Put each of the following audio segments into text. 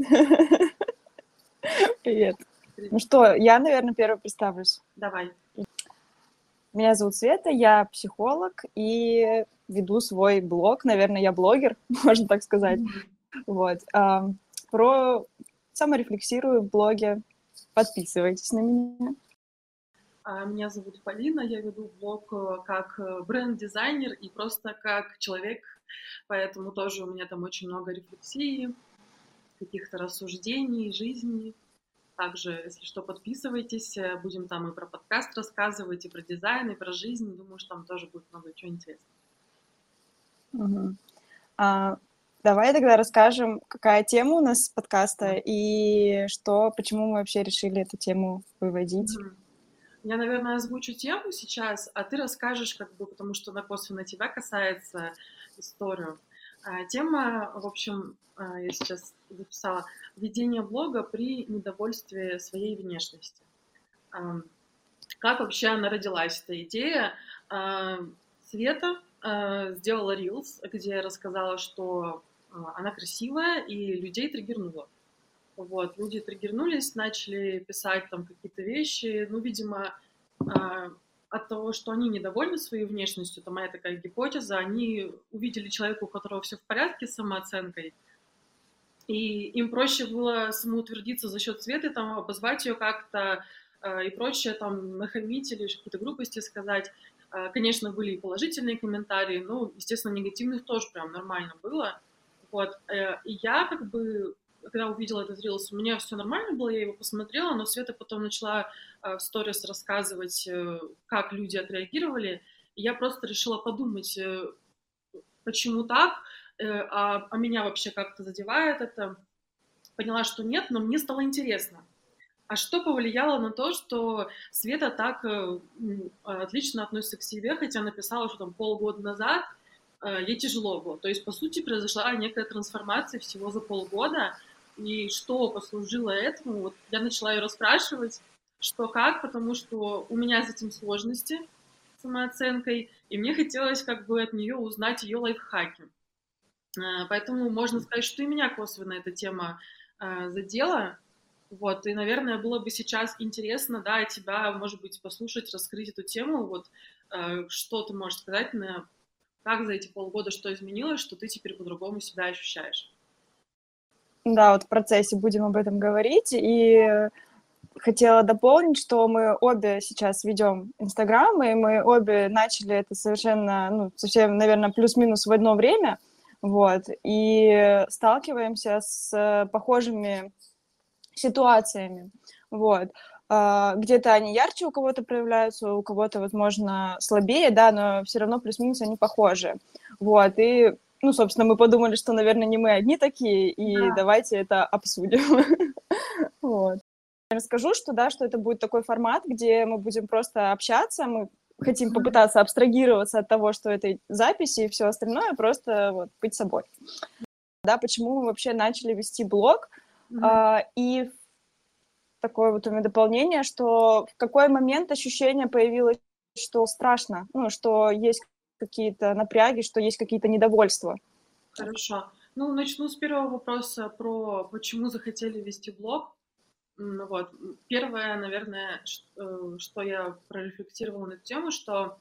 Привет. Ну что, я, наверное, первый представлюсь. Давай. Меня зовут Света, я психолог и веду свой блог. Наверное, я блогер, можно так сказать. Вот. Про саморефлексирую в блоге. Подписывайтесь на меня. А, меня зовут Полина, я веду блог э, как э, бренд-дизайнер и просто как человек, поэтому тоже у меня там очень много рефлексии, каких-то рассуждений, жизни. Также, если что, подписывайтесь, э, будем там и про подкаст рассказывать, и про дизайн, и про жизнь. Думаю, что там тоже будет много чего интересного. Угу. А, давай тогда расскажем, какая тема у нас подкаста и что, почему мы вообще решили эту тему выводить. Угу. Я, наверное, озвучу тему сейчас, а ты расскажешь, как бы, потому что она косвенно тебя касается, историю. А, тема, в общем, а, я сейчас записала, ведение блога при недовольстве своей внешности. Как вообще она родилась, эта идея? А, Света сделала рилс, где рассказала, что она красивая и людей триггернула. Вот, люди триггернулись, начали писать там какие-то вещи, ну, видимо, от того, что они недовольны своей внешностью, это моя такая гипотеза, они увидели человека, у которого все в порядке с самооценкой, и им проще было самоутвердиться за счет цвета, там, обозвать ее как-то э, и прочее, там, нахамить или какие-то глупости сказать. Э, конечно, были и положительные комментарии, но, естественно, негативных тоже прям нормально было. Вот, э, и я как бы когда увидела этот рилс, у меня все нормально было, я его посмотрела, но Света потом начала э, в сторис рассказывать, э, как люди отреагировали, и я просто решила подумать, э, почему так, а, а меня вообще как-то задевает это. Поняла, что нет, но мне стало интересно. А что повлияло на то, что Света так отлично относится к себе, хотя написала, что там полгода назад ей тяжело было. То есть, по сути, произошла некая трансформация всего за полгода, и что послужило этому. Вот я начала ее расспрашивать, что как, потому что у меня с этим сложности самооценкой, и мне хотелось как бы от нее узнать ее лайфхаки. А, поэтому можно сказать, что и меня косвенно эта тема а, задела. Вот, и, наверное, было бы сейчас интересно, да, тебя, может быть, послушать, раскрыть эту тему, вот, а, что ты можешь сказать, на, как за эти полгода что изменилось, что ты теперь по-другому себя ощущаешь. Да, вот в процессе будем об этом говорить. И хотела дополнить, что мы обе сейчас ведем Инстаграм, и мы обе начали это совершенно, ну, совсем, наверное, плюс-минус в одно время, вот, и сталкиваемся с похожими ситуациями, вот. А, где-то они ярче у кого-то проявляются, у кого-то, возможно, слабее, да, но все равно плюс-минус они похожи, вот, и ну, собственно, мы подумали, что, наверное, не мы одни такие, и да. давайте это обсудим. вот. Расскажу, что, да, что это будет такой формат, где мы будем просто общаться, мы хотим попытаться абстрагироваться от того, что это записи и все остальное, просто вот быть собой. Да, почему мы вообще начали вести блог, mm-hmm. а, и такое вот у меня дополнение, что в какой момент ощущение появилось, что страшно, ну, что есть какие-то напряги, что есть какие-то недовольства. Хорошо. Ну, начну с первого вопроса про почему захотели вести блог. Вот. Первое, наверное, э, что я прорефлексировала на эту тему, что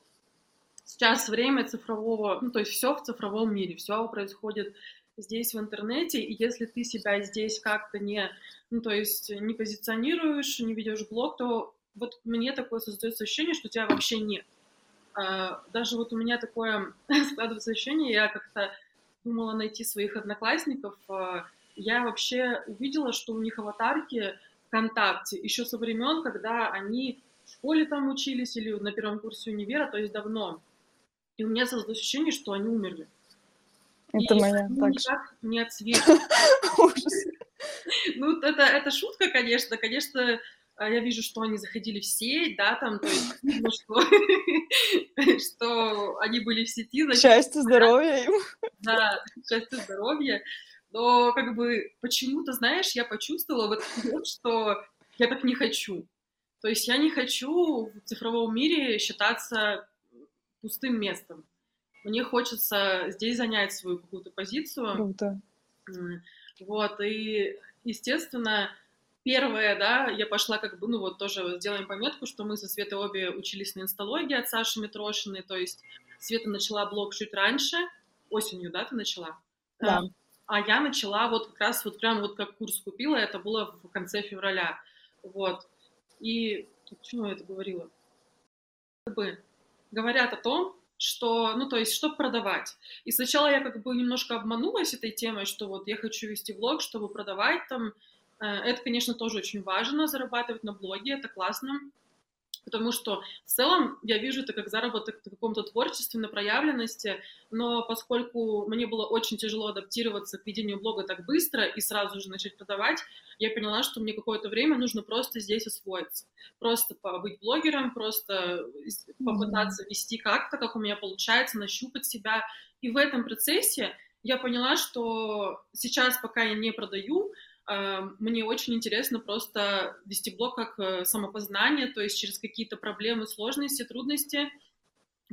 сейчас время цифрового, ну, то есть все в цифровом мире, все происходит здесь в интернете, и если ты себя здесь как-то не, ну, то есть не позиционируешь, не ведешь блог, то вот мне такое создается ощущение, что тебя вообще нет. А, даже вот у меня такое складывается ощущение, я как-то думала найти своих одноклассников, а, я вообще увидела, что у них аватарки ВКонтакте еще со времен, когда они в школе там учились или на первом курсе универа, то есть давно. И у меня создалось ощущение, что они умерли. Это и моя так никак не отсвечивают. Ну, это, это шутка, конечно. Конечно, я вижу, что они заходили в сеть, да, там, то есть, что, что они были в сети. Значит, счастье, здоровья им. Да, счастье, здоровья. Но, как бы, почему-то, знаешь, я почувствовала в этот момент, что я так не хочу. То есть я не хочу в цифровом мире считаться пустым местом. Мне хочется здесь занять свою какую-то позицию. Круто. Вот, и естественно, первое, да, я пошла как бы, ну вот тоже сделаем пометку, что мы со Светой обе учились на инсталогии от Саши Митрошиной, то есть Света начала блог чуть раньше, осенью, да, ты начала? Да. А я начала вот как раз вот прям вот как курс купила, это было в конце февраля, вот. И почему я это говорила? Как бы говорят о том, что, ну, то есть, чтобы продавать. И сначала я как бы немножко обманулась этой темой, что вот я хочу вести блог, чтобы продавать там. Э, это, конечно, тоже очень важно, зарабатывать на блоге, это классно. Потому что в целом я вижу это как заработок в каком-то творчестве, на проявленности, но поскольку мне было очень тяжело адаптироваться к ведению блога так быстро и сразу же начать продавать, я поняла, что мне какое-то время нужно просто здесь освоиться, просто быть блогером, просто попытаться вести как-то, как у меня получается, нащупать себя, и в этом процессе я поняла, что сейчас, пока я не продаю, мне очень интересно просто вести блог как э, самопознание, то есть через какие-то проблемы, сложности, трудности,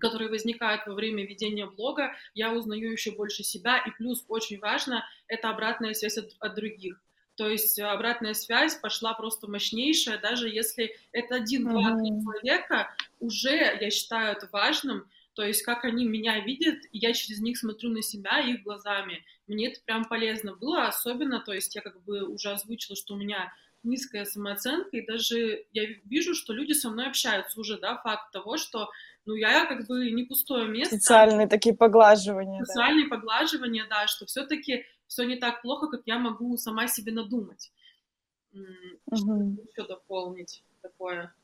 которые возникают во время ведения блога, я узнаю еще больше себя, и плюс очень важно, это обратная связь от, от других. То есть обратная связь пошла просто мощнейшая, даже если это один-два mm-hmm. человека, уже я считаю это важным, то есть как они меня видят, и я через них смотрю на себя их глазами. Мне это прям полезно было, особенно, то есть я как бы уже озвучила, что у меня низкая самооценка, и даже я вижу, что люди со мной общаются уже, да, факт того, что, ну, я как бы не пустое место. Социальные такие поглаживания. Социальные да. поглаживания, да, что все-таки все не так плохо, как я могу сама себе надумать. Угу. Что еще дополнить такое?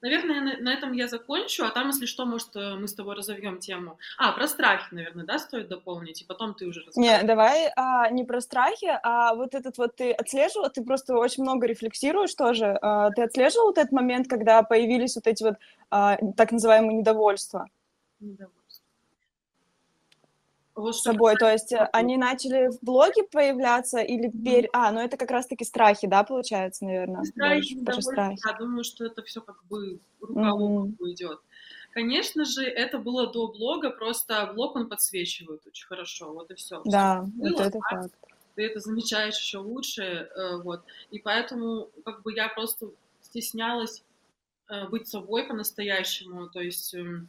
Наверное, на, этом я закончу, а там, если что, может, э, мы с тобой разовьем тему. А, про страхи, наверное, да, стоит дополнить, и потом ты уже расскажешь. Не, давай а, не про страхи, а вот этот вот ты отслеживал, ты просто очень много рефлексируешь тоже. А, ты отслеживал вот этот момент, когда появились вот эти вот а, так называемые недовольства? Недовольство с собой, то есть э, они начали в блоге появляться или пер... А, ну это как раз-таки страхи, да, получается, наверное? Страхи, больше, страхи. Я думаю, что это все как бы рука mm-hmm. идет. Конечно же, это было до блога, просто блог он подсвечивает очень хорошо, вот и все. Да, было, вот это факт. Ты это замечаешь еще лучше, э, вот. И поэтому как бы я просто стеснялась э, быть собой по-настоящему, то есть эм,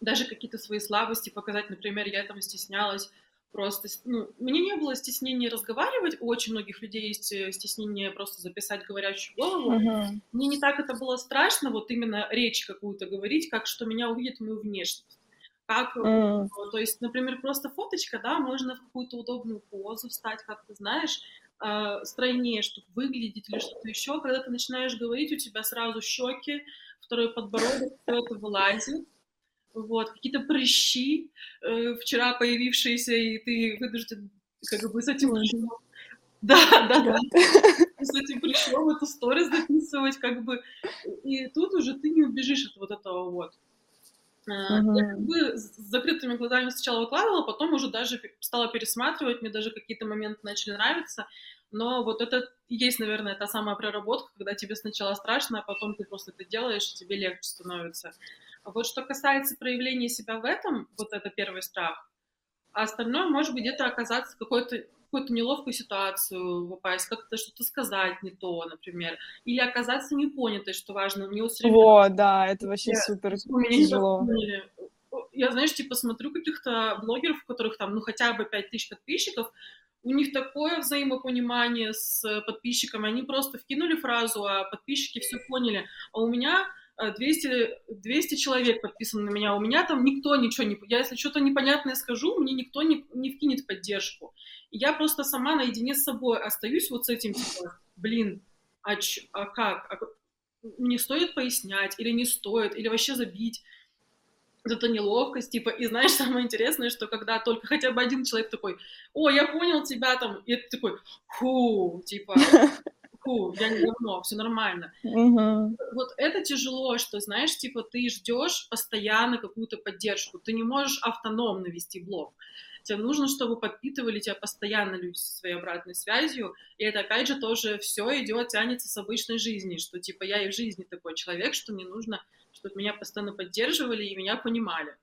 даже какие-то свои слабости показать. Например, я там стеснялась просто, ну, мне не было стеснения разговаривать, у очень многих людей есть э, стеснение просто записать говорящую голову. Uh-huh. Мне не так это было страшно, вот именно речь какую-то говорить, как что меня увидит мою внешность. Как, uh-huh. то есть, например, просто фоточка, да, можно в какую-то удобную позу встать, как ты знаешь, э, стройнее, чтобы выглядеть или что-то еще. Когда ты начинаешь говорить, у тебя сразу щеки, второй подбородок, все это вылазит вот, какие-то прыщи э, вчера появившиеся, и ты вынужден как бы с этим прыщом, да, да, да, с этим прыщом эту сторис записывать, как бы, и тут уже ты не убежишь от вот этого вот. Uh-huh. Я как бы с закрытыми глазами сначала выкладывала, потом уже даже стала пересматривать, мне даже какие-то моменты начали нравиться, но вот это есть, наверное, та самая проработка, когда тебе сначала страшно, а потом ты просто это делаешь, и тебе легче становится. Вот что касается проявления себя в этом, вот это первый страх, а остальное может быть где-то оказаться в какой-то какую-то неловкую ситуацию попасть, как-то что-то сказать не то, например, или оказаться непонятой, что важно. Мне вот время... Вот, да, это вообще я, супер тяжело. Я, знаешь, типа смотрю каких-то блогеров, у которых там, ну, хотя бы 5000 подписчиков, у них такое взаимопонимание с подписчиками, они просто вкинули фразу, а подписчики все поняли. А у меня 200, 200 человек подписано на меня, у меня там никто ничего не... Я если что-то непонятное скажу, мне никто не, не вкинет поддержку. Я просто сама наедине с собой остаюсь вот с этим, типа, блин, а, ч, а как? А, мне стоит пояснять или не стоит, или вообще забить? Эта неловкость, типа, и знаешь, самое интересное, что когда только хотя бы один человек такой, о, я понял тебя там, и ты такой, фу, типа, фу, я не говно, все нормально. Угу. Вот это тяжело, что, знаешь, типа ты ждешь постоянно какую-то поддержку, ты не можешь автономно вести блог. Тебе нужно, чтобы подпитывали тебя постоянно люди со своей обратной связью, и это, опять же, тоже все идет, тянется с обычной жизни, что, типа, я и в жизни такой человек, что мне нужно, чтобы меня постоянно поддерживали и меня понимали.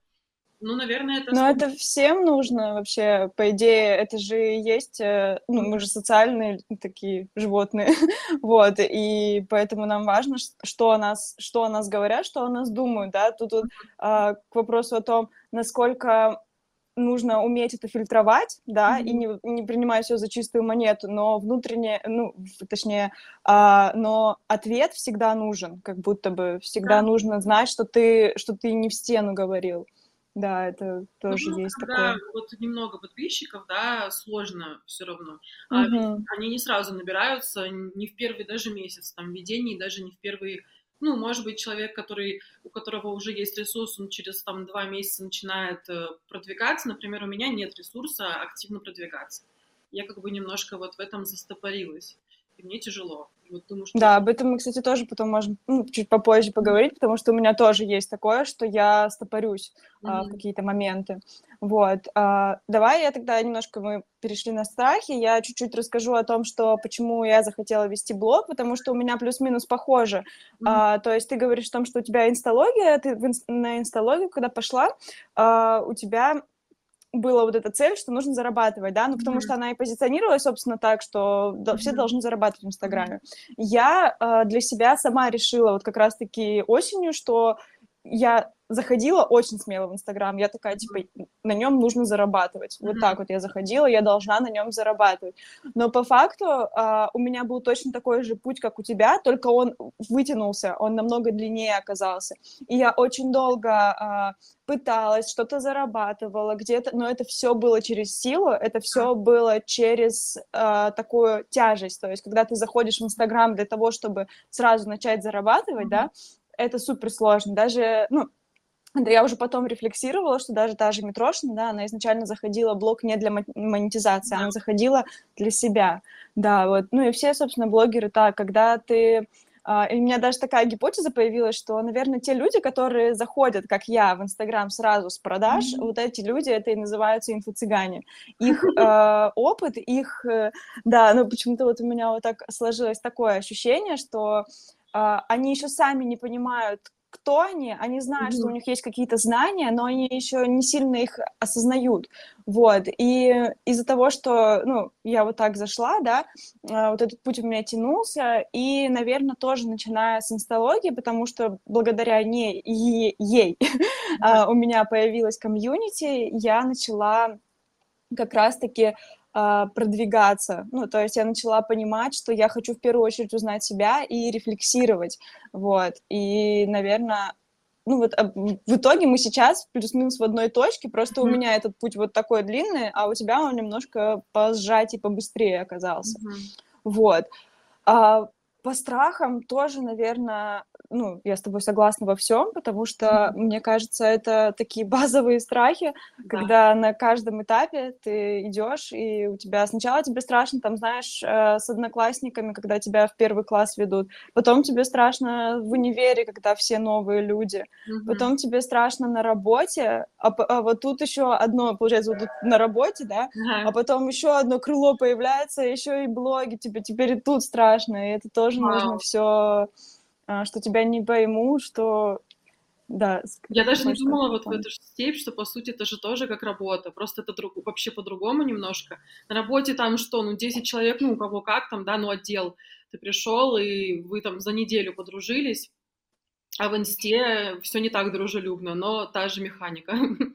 Ну, наверное, это... Но это всем нужно вообще, по идее, это же есть, э, ну, мы же социальные такие животные, вот, и поэтому нам важно, что о нас, что о нас говорят, что о нас думают, да, тут вот а, к вопросу о том, насколько нужно уметь это фильтровать, да, mm-hmm. и не, не принимать все за чистую монету, но внутренне, ну, точнее, а, но ответ всегда нужен, как будто бы всегда да. нужно знать, что ты, что ты не в стену говорил. Да, это тоже ну, есть когда такое. вот немного подписчиков, да, сложно все равно. Uh-huh. они не сразу набираются, не в первый даже месяц там ведений, даже не в первый ну, может быть, человек, который, у которого уже есть ресурс, он через там два месяца начинает э, продвигаться. Например, у меня нет ресурса активно продвигаться. Я как бы немножко вот в этом застопорилась и мне тяжело. Вот думаю, что... Да, об этом мы, кстати, тоже потом можем ну, чуть попозже поговорить, потому что у меня тоже есть такое, что я стопорюсь mm-hmm. а, в какие-то моменты. Вот. А, давай я тогда немножко мы перешли на страхи. Я чуть-чуть расскажу о том, что почему я захотела вести блог, потому что у меня плюс-минус похоже. Mm-hmm. А, то есть ты говоришь о том, что у тебя инсталогия, ты на инсталогию, когда пошла, а, у тебя была вот эта цель, что нужно зарабатывать, да, ну, потому mm-hmm. что она и позиционировалась, собственно, так, что mm-hmm. все должны зарабатывать в Инстаграме. Я э, для себя сама решила вот как раз-таки осенью, что я заходила очень смело в Инстаграм. Я такая, типа, на нем нужно зарабатывать. Вот так вот я заходила, я должна на нем зарабатывать. Но по факту uh, у меня был точно такой же путь, как у тебя, только он вытянулся, он намного длиннее оказался. И я очень долго uh, пыталась, что-то зарабатывала где-то, но это все было через силу, это все было через uh, такую тяжесть. То есть, когда ты заходишь в Инстаграм для того, чтобы сразу начать зарабатывать, mm-hmm. да, это супер сложно. Даже, ну, да, я уже потом рефлексировала, что даже та же Митрошина, да, она изначально заходила блог не для монетизации, она заходила для себя, да, вот, ну и все, собственно, блогеры так, когда ты Uh, и у меня даже такая гипотеза появилась, что, наверное, те люди, которые заходят, как я, в Инстаграм сразу с продаж, mm-hmm. вот эти люди, это и называются инфо-цыгане. Их uh, опыт, их, uh, да, ну почему-то вот у меня вот так сложилось такое ощущение, что они еще сами не понимают, кто они, они знают, mm-hmm. что у них есть какие-то знания, но они еще не сильно их осознают, вот, и из-за того, что, ну, я вот так зашла, да, а, вот этот путь у меня тянулся, и, наверное, тоже начиная с инсталогии, потому что благодаря ней, ей, ей mm-hmm. у меня появилась комьюнити, я начала как раз-таки а, продвигаться. Ну, то есть я начала понимать, что я хочу в первую очередь узнать себя и рефлексировать, вот. И, наверное, ну вот а, в итоге мы сейчас плюс-минус в одной точке, просто mm-hmm. у меня этот путь вот такой длинный, а у тебя он немножко посжать и побыстрее оказался. Mm-hmm. Вот. А, по страхам тоже, наверное, ну, я с тобой согласна во всем, потому что, мне кажется, это такие базовые страхи, да. когда на каждом этапе ты идешь, и у тебя сначала тебе страшно, там, знаешь, э, с одноклассниками, когда тебя в первый класс ведут, потом тебе страшно в универе, когда все новые люди, mm-hmm. потом тебе страшно на работе, а, а вот тут еще одно, получается, вот тут на работе, да, mm-hmm. а потом еще одно крыло появляется, еще и блоги, тебе теперь и тут страшно, и это тоже нужно все а, что тебя не пойму, что да. Я даже не думала вот в эту степь, что по сути это же тоже как работа, просто это друг, вообще по-другому немножко. На работе там что, ну 10 человек, ну у кого как там, да, ну отдел. Ты пришел и вы там за неделю подружились, а в инсте все не так дружелюбно, но та же механика.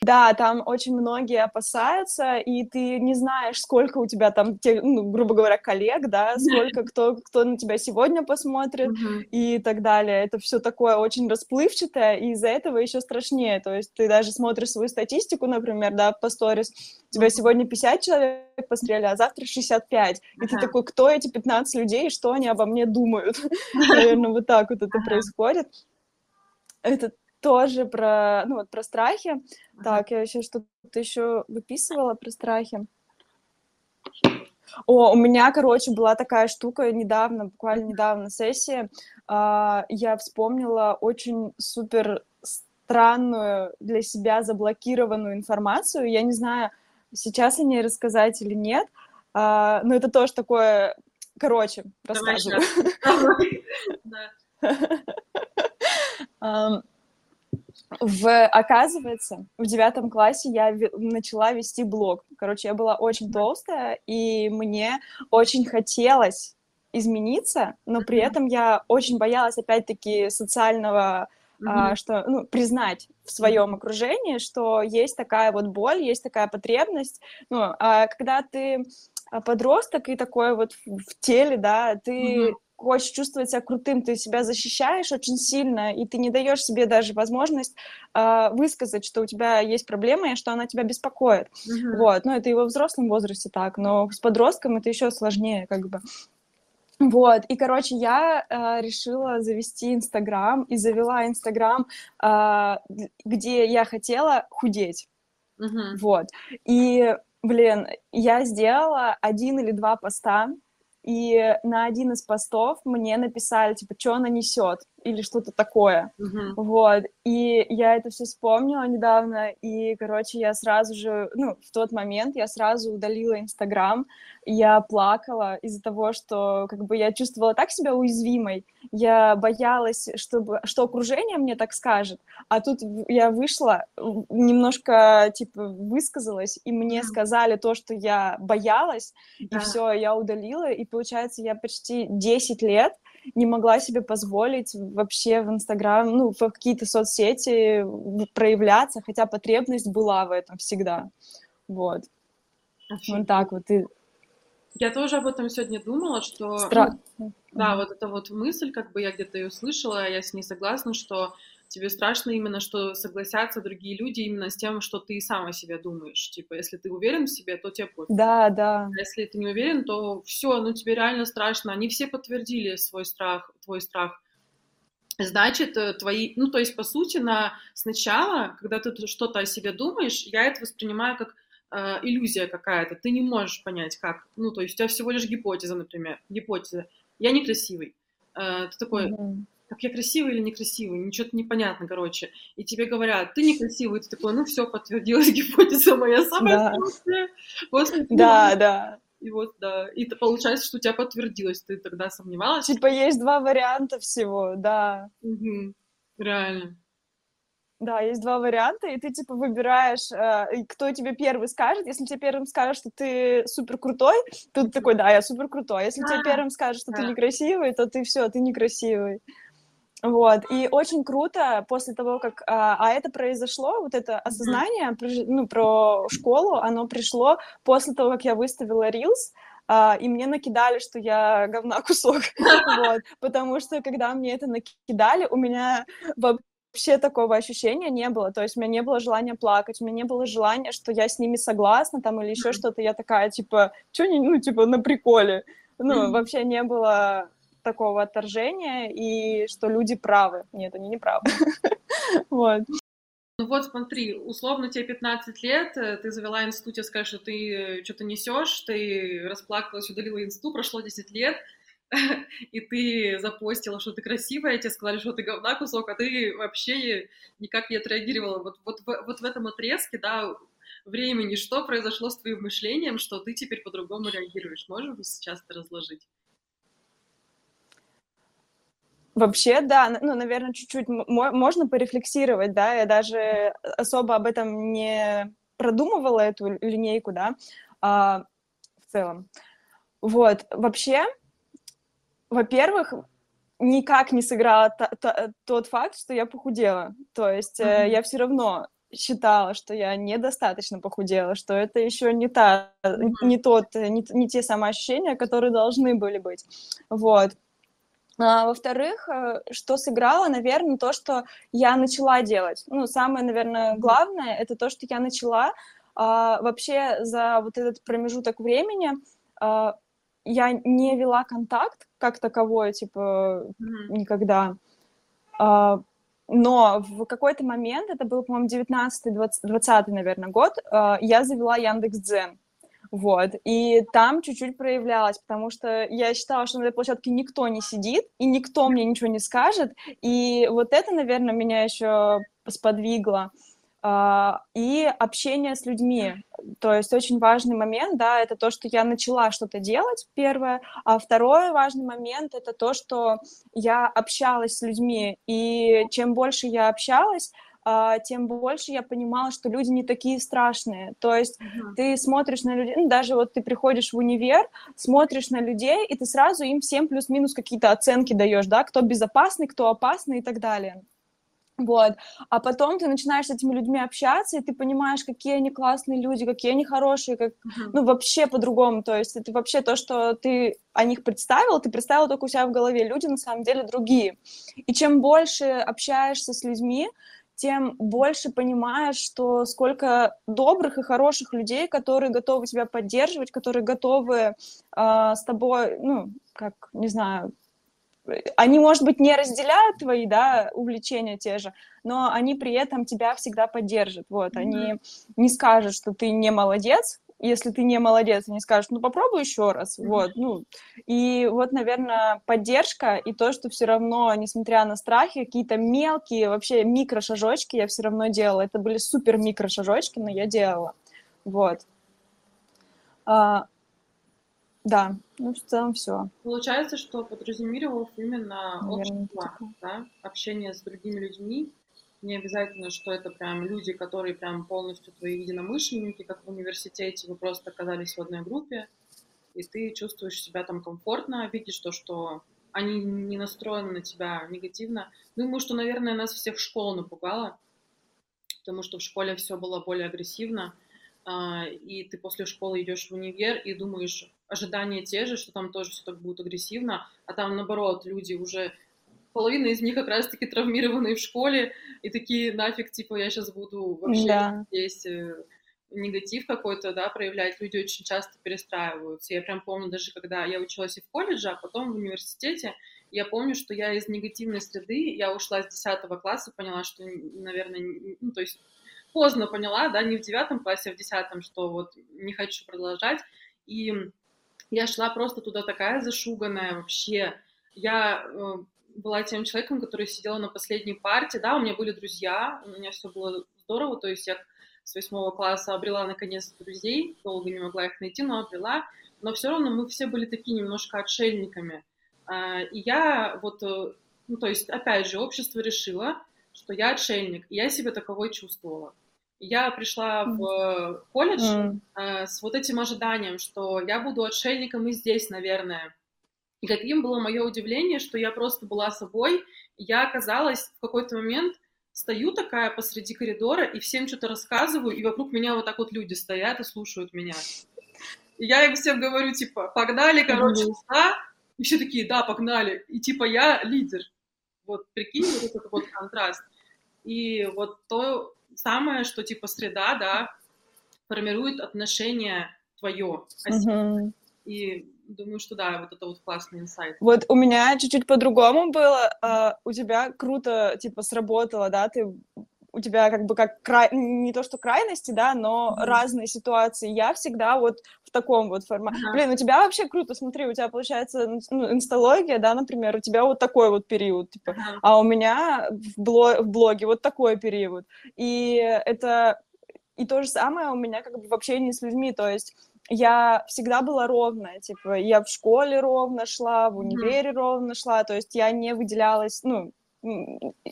Да, там очень многие опасаются, и ты не знаешь, сколько у тебя там, те, ну, грубо говоря, коллег, да, сколько кто, кто на тебя сегодня посмотрит uh-huh. и так далее. Это все такое очень расплывчатое, и из-за этого еще страшнее. То есть ты даже смотришь свою статистику, например, да, по сторис, у тебя uh-huh. сегодня 50 человек посмотрели, а завтра 65. Uh-huh. И ты такой, кто эти 15 людей, и что они обо мне думают? Наверное, вот так вот это происходит. Это тоже про, ну, вот про страхи. Ага. Так, я еще что-то еще выписывала про страхи. О, у меня, короче, была такая штука недавно, буквально недавно сессия. Uh, я вспомнила очень супер странную для себя заблокированную информацию. Я не знаю, сейчас о ней рассказать или нет, uh, но это тоже такое... Короче, рассказываю. Давай, в, оказывается, в девятом классе я начала вести блог. Короче, я была очень толстая, и мне очень хотелось измениться, но при этом я очень боялась, опять-таки, социального mm-hmm. а, что, ну, признать в своем окружении, что есть такая вот боль, есть такая потребность. Ну, а когда ты подросток и такой вот в теле, да, ты mm-hmm. Хочешь чувствовать себя крутым, ты себя защищаешь очень сильно, и ты не даешь себе даже возможность э, высказать, что у тебя есть проблема и что она тебя беспокоит. Mm-hmm. Вот, ну это и во взрослом возрасте так, но с подростком это еще сложнее, как бы. Вот, и, короче, я э, решила завести Инстаграм и завела Инстаграм, э, где я хотела худеть. Mm-hmm. Вот. И, блин, я сделала один или два поста, и на один из постов мне написали, типа, что она несет или что-то такое. Mm-hmm. Вот. И я это все вспомнила недавно, и, короче, я сразу же, ну, в тот момент я сразу удалила Инстаграм, я плакала из-за того, что, как бы, я чувствовала так себя уязвимой, я боялась, чтобы, что окружение мне так скажет, а тут я вышла, немножко, типа, высказалась, и мне mm-hmm. сказали то, что я боялась, да. и все, я удалила, и, получается, я почти 10 лет не могла себе позволить вообще в Инстаграм, ну, в какие-то соцсети проявляться, хотя потребность была в этом всегда. Вот. Офигеть. Вот так вот. И... Я тоже об этом сегодня думала, что... Стра... Ну, да, вот эта вот мысль, как бы я где-то ее слышала, я с ней согласна, что тебе страшно именно, что согласятся другие люди именно с тем, что ты сам о себе думаешь. Типа, если ты уверен в себе, то тебе пофиг. Да, да. А если ты не уверен, то все, ну тебе реально страшно. Они все подтвердили свой страх, твой страх. Значит, э, твои, ну то есть по сути на сначала, когда ты что-то о себе думаешь, я это воспринимаю как э, иллюзия какая-то. Ты не можешь понять, как. Ну то есть у тебя всего лишь гипотеза, например, гипотеза. Я некрасивый. Э, ты такой, mm-hmm как я красивый или некрасивый, ничего непонятно, короче. И тебе говорят, ты некрасивый, ты такой, ну все, подтвердилась гипотеза моя самая да. После да, да. И вот, да, и получается, что у тебя подтвердилось, ты тогда сомневалась? Типа есть два варианта всего, да. Угу. Реально. Да, есть два варианта, и ты типа выбираешь, э, кто тебе первый скажет. Если тебе первым скажут, что ты супер крутой, то ты такой, да, я супер крутой. Если тебе первым скажут, что ты некрасивый, то ты все, ты некрасивый. Вот, и очень круто после того, как... А, а это произошло, вот это осознание, mm-hmm. ну, про школу, оно пришло после того, как я выставила Reels, а, и мне накидали, что я говна кусок, вот, потому что, когда мне это накидали, у меня вообще такого ощущения не было, то есть у меня не было желания плакать, у меня не было желания, что я с ними согласна, там, или еще mm-hmm. что-то, я такая, типа, что не, ну, типа, на приколе, ну, mm-hmm. вообще не было такого отторжения, и что люди правы. Нет, они не правы. Вот. Ну вот смотри, условно тебе 15 лет, э, ты завела институт, скажешь, что ты что-то несешь, ты расплакалась, удалила институт, прошло 10 лет, и ты запостила, что ты красивая, тебе сказали, что ты говна кусок, а ты вообще никак не отреагировала. Вот, вот, вот в этом отрезке, да, времени, что произошло с твоим мышлением, что ты теперь по-другому реагируешь? Можешь сейчас это разложить? Вообще, да, ну, наверное, чуть-чуть можно порефлексировать, да, я даже особо об этом не продумывала эту линейку, да, а, в целом. Вот, вообще, во-первых, никак не сыграла тот факт, что я похудела. То есть mm-hmm. я все равно считала, что я недостаточно похудела, что это еще не та, mm-hmm. не тот, не, не те самоощущения, которые должны были быть. Вот. А, во-вторых, э, что сыграло, наверное, то, что я начала делать. Ну, самое, наверное, главное, это то, что я начала а, вообще за вот этот промежуток времени а, я не вела контакт как таковой, типа, mm-hmm. никогда. А, но в какой-то момент, это был, по-моему, 19-20, наверное, год, а, я завела Яндекс.Дзен. Вот, и там чуть-чуть проявлялось, потому что я считала, что на этой площадке никто не сидит, и никто мне ничего не скажет, и вот это, наверное, меня еще сподвигло. Uh, и общение с людьми. То есть очень важный момент, да, это то, что я начала что-то делать, первое, а второй важный момент это то, что я общалась с людьми, и чем больше я общалась, а, тем больше я понимала, что люди не такие страшные. То есть uh-huh. ты смотришь на людей, ну, даже вот ты приходишь в универ, смотришь на людей, и ты сразу им всем плюс-минус какие-то оценки даешь, да, кто безопасный, кто опасный и так далее. Вот. А потом ты начинаешь с этими людьми общаться, и ты понимаешь, какие они классные люди, какие они хорошие, как, uh-huh. ну, вообще по-другому. То есть это вообще то, что ты о них представил, ты представил только у себя в голове. Люди на самом деле другие. И чем больше общаешься с людьми, тем больше понимаешь, что сколько добрых и хороших людей, которые готовы тебя поддерживать, которые готовы э, с тобой, ну, как, не знаю, они, может быть, не разделяют твои, да, увлечения те же, но они при этом тебя всегда поддержат, вот, mm-hmm. они не скажут, что ты не молодец, если ты не молодец, они скажут, ну, попробуй еще раз, вот, ну, и вот, наверное, поддержка и то, что все равно, несмотря на страхи, какие-то мелкие, вообще микрошажочки я все равно делала, это были супер микрошажочки, но я делала, вот. А, да, ну в целом все. Получается, что подразумевал именно общество, да, общение с другими людьми. Не обязательно, что это прям люди, которые прям полностью твои единомышленники, как в университете, вы просто оказались в одной группе, и ты чувствуешь себя там комфортно, видишь то, что они не настроены на тебя негативно. Думаю, что, наверное, нас всех школа напугала, потому что в школе все было более агрессивно, а, и ты после школы идешь в универ и думаешь, ожидания те же, что там тоже все так будет агрессивно, а там наоборот люди уже половина из них как раз-таки травмированные в школе и такие нафиг, типа, я сейчас буду вообще да. здесь э, негатив какой-то, да, проявлять. Люди очень часто перестраиваются. Я прям помню даже, когда я училась и в колледже, а потом в университете, я помню, что я из негативной среды, я ушла с 10 класса, поняла, что, наверное, ну, то есть поздно поняла, да, не в девятом классе, а в десятом, что вот не хочу продолжать. И я шла просто туда такая зашуганная вообще. Я э, была тем человеком, который сидела на последней парте. Да, у меня были друзья, у меня все было здорово, то есть я с восьмого класса обрела наконец друзей, долго не могла их найти, но обрела. Но все равно мы все были такие немножко отшельниками. А, и я вот, э, ну то есть, опять же, общество решило, что я отшельник, и я себя таковой чувствовала. Я пришла в колледж mm. э, с вот этим ожиданием, что я буду отшельником и здесь, наверное. И каким было мое удивление, что я просто была собой. Я оказалась в какой-то момент стою такая посреди коридора и всем что-то рассказываю, и вокруг меня вот так вот люди стоят и слушают меня. И я им всем говорю, типа, погнали, короче, да, и все такие, да, погнали. И типа я лидер. Вот прикинь, вот этот вот контраст. И вот то, самое, что типа среда, да, формирует отношение твое. Угу. И думаю, что да, вот это вот классный инсайт. Вот у меня чуть-чуть по-другому было. Uh, у тебя круто, типа, сработало, да, ты у тебя как бы как край... не то что крайности, да, но mm-hmm. разные ситуации. Я всегда вот в таком вот формате. Uh-huh. Блин, у тебя вообще круто, смотри, у тебя получается ну, инсталогия, да, например, у тебя вот такой вот период, типа, uh-huh. а у меня в, бло... в блоге вот такой период. И это и то же самое у меня как бы в общении с людьми, то есть я всегда была ровная, типа, я в школе ровно шла, в универе mm-hmm. ровно шла, то есть я не выделялась, ну,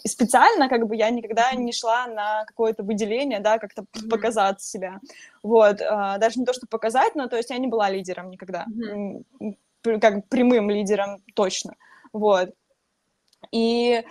специально как бы я никогда не шла на какое-то выделение, да, как-то mm-hmm. показать себя. Вот, а, даже не то, что показать, но то есть я не была лидером никогда, mm-hmm. как прямым лидером точно. Вот. И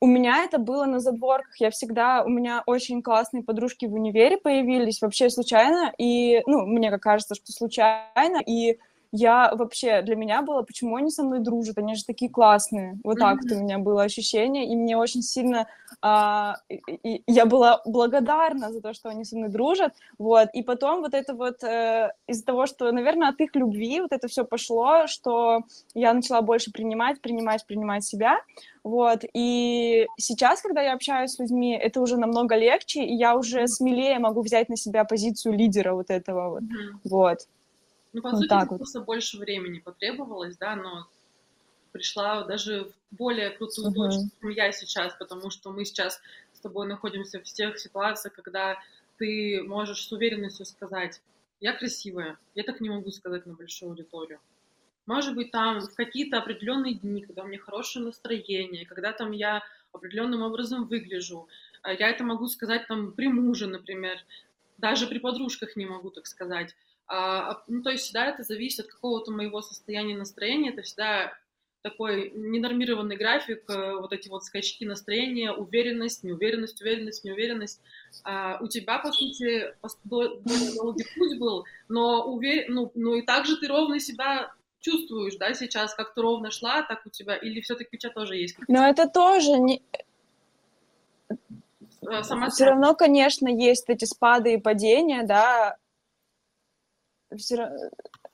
у меня это было на задворках. Я всегда... У меня очень классные подружки в универе появились вообще случайно. И, ну, мне кажется, что случайно. И я вообще, для меня было, почему они со мной дружат, они же такие классные. Вот так вот у меня было ощущение, и мне очень сильно, а, и, и, я была благодарна за то, что они со мной дружат, вот, и потом вот это вот э, из-за того, что, наверное, от их любви вот это все пошло, что я начала больше принимать, принимать, принимать себя, вот, и сейчас, когда я общаюсь с людьми, это уже намного легче, и я уже смелее могу взять на себя позицию лидера вот этого вот, mm-hmm. вот. Ну, по вот сути, так вот. просто больше времени потребовалось, да, но пришла даже в более крутую uh-huh. точку, чем я сейчас, потому что мы сейчас с тобой находимся в тех ситуациях, когда ты можешь с уверенностью сказать, я красивая, я так не могу сказать на большую аудиторию. Может быть, там в какие-то определенные дни, когда у меня хорошее настроение, когда там я определенным образом выгляжу, А я это могу сказать там при муже, например, даже при подружках не могу так сказать. А, ну, то есть всегда это зависит от какого-то моего состояния настроения, это всегда такой ненормированный график, э, вот эти вот скачки настроения, уверенность, неуверенность, уверенность, неуверенность. А у тебя, по сути, долгий путь был, но, увер... ну, ну и также ты ровно себя чувствуешь, да, сейчас, как ты ровно шла, так у тебя, или все-таки у тебя тоже есть? Но это тоже не... Э, сама Все равно, конечно, есть эти спады и падения, да, все,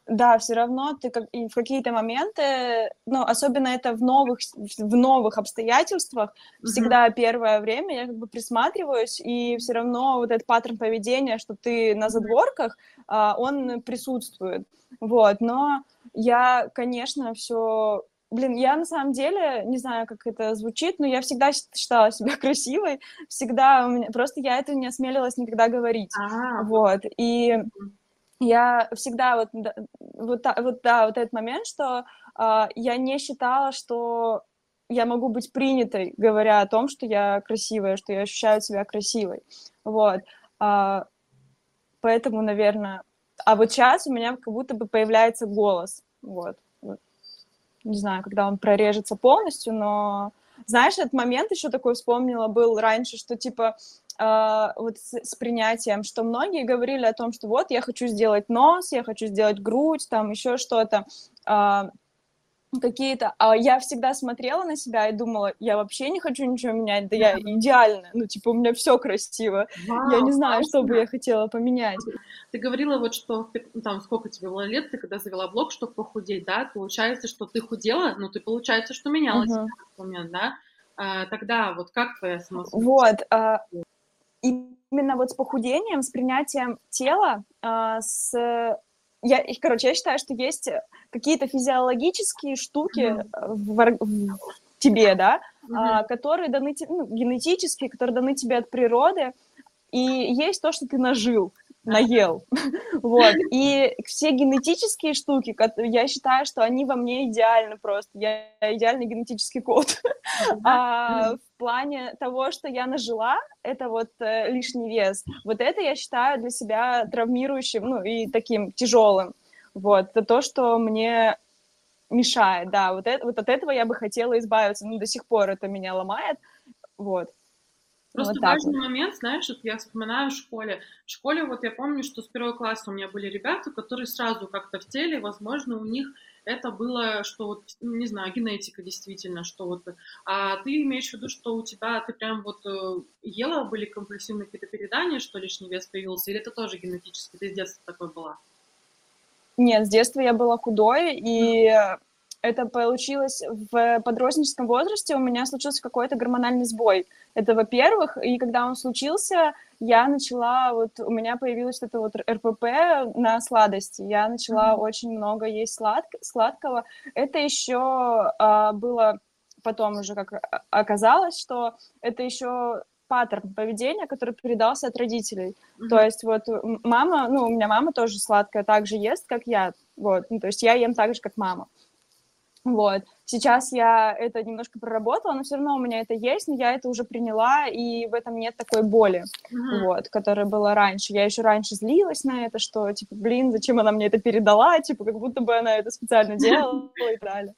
да, все равно ты как, и в какие-то моменты, ну, особенно это в новых, в новых обстоятельствах, mm-hmm. всегда первое время я как бы присматриваюсь, и все равно вот этот паттерн поведения, что ты на задворках, а, он присутствует, вот, но я, конечно, все Блин, я на самом деле, не знаю, как это звучит, но я всегда считала себя красивой, всегда у меня, просто я это не осмелилась никогда говорить, а. Вот, и я всегда вот, вот, вот, да, вот этот момент, что э, я не считала, что я могу быть принятой, говоря о том, что я красивая, что я ощущаю себя красивой, вот, э, поэтому, наверное, а вот сейчас у меня как будто бы появляется голос, вот, вот. не знаю, когда он прорежется полностью, но знаешь, этот момент еще такой вспомнила был раньше, что типа вот с, с принятием, что многие говорили о том, что вот я хочу сделать нос, я хочу сделать грудь, там еще что-то. Э, какие-то, а я всегда смотрела на себя и думала, я вообще не хочу ничего менять, да я идеальная, ну, типа, у меня все красиво, Вау, я не знаю, что бы я хотела поменять. Ты говорила вот, что, там, сколько тебе было лет, ты когда завела блог, чтобы похудеть, да, получается, что ты худела, ну, ты, получается, что менялась uh-huh. в этот момент, да, а, тогда вот как твоя самооценка? Вот, а, именно вот с похудением, с принятием тела, а, с я, короче, я считаю, что есть какие-то физиологические штуки mm-hmm. в, в тебе, да, mm-hmm. которые даны ну, генетические, которые даны тебе от природы, и есть то, что ты нажил, наел, вот, и все генетические штуки, я считаю, что они во мне идеальны просто, я идеальный генетический код, а, в плане того, что я нажила, это вот э, лишний вес, вот это я считаю для себя травмирующим, ну, и таким тяжелым, вот, это то, что мне мешает, да, вот, это, вот от этого я бы хотела избавиться, ну, до сих пор это меня ломает, вот. Просто вот важный вот. момент, знаешь, вот я вспоминаю в школе. В школе вот я помню, что с первого класса у меня были ребята, которые сразу как-то в теле, возможно, у них это было, что вот, ну, не знаю, генетика действительно, что вот, а ты имеешь в виду, что у тебя, ты прям вот э, ела, были компульсивные какие-то передания, что лишний вес появился, или это тоже генетически, ты с детства такой была? Нет, с детства я была худой, и mm это получилось в подростническом возрасте, у меня случился какой-то гормональный сбой. Это, во-первых, и когда он случился, я начала, вот у меня появилось это вот РПП на сладости, я начала mm-hmm. очень много есть слад, сладкого. Это еще а, было потом уже как оказалось, что это еще паттерн поведения, который передался от родителей. Mm-hmm. То есть вот мама, ну, у меня мама тоже сладкая так же ест, как я, вот, ну, то есть я ем так же, как мама. Вот. Сейчас я это немножко проработала, но все равно у меня это есть, но я это уже приняла, и в этом нет такой боли, uh-huh. вот, которая была раньше. Я еще раньше злилась на это, что, типа, блин, зачем она мне это передала, типа, как будто бы она это специально делала и далее.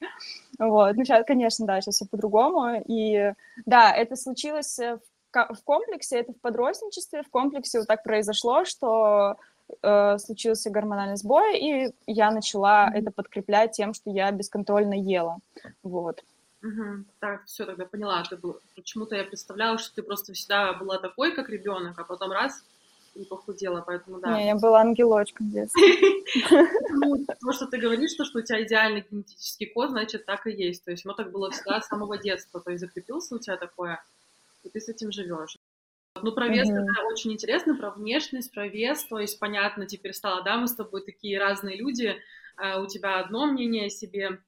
Вот. Ну, сейчас, конечно, да, сейчас все по-другому. И да, это случилось в в комплексе, это в подростничестве, в комплексе вот так произошло, что э, случился гормональный сбой, и я начала mm-hmm. это подкреплять тем, что я бесконтрольно ела. Вот. Угу. Так, все, тогда поняла. Ты был... Почему-то я представляла, что ты просто всегда была такой, как ребенок, а потом раз и похудела, поэтому да. Не, я была ангелочком в детстве. Ну, то, что ты говоришь, что, что у тебя идеальный генетический код, значит, так и есть. То есть, ну, так было всегда с самого детства. То есть, закрепился у тебя такое, и ты с этим живешь. Ну, про вес mm-hmm. это очень интересно, про внешность, про вес, то есть понятно теперь стало, да, мы с тобой такие разные люди, а, у тебя одно мнение о себе,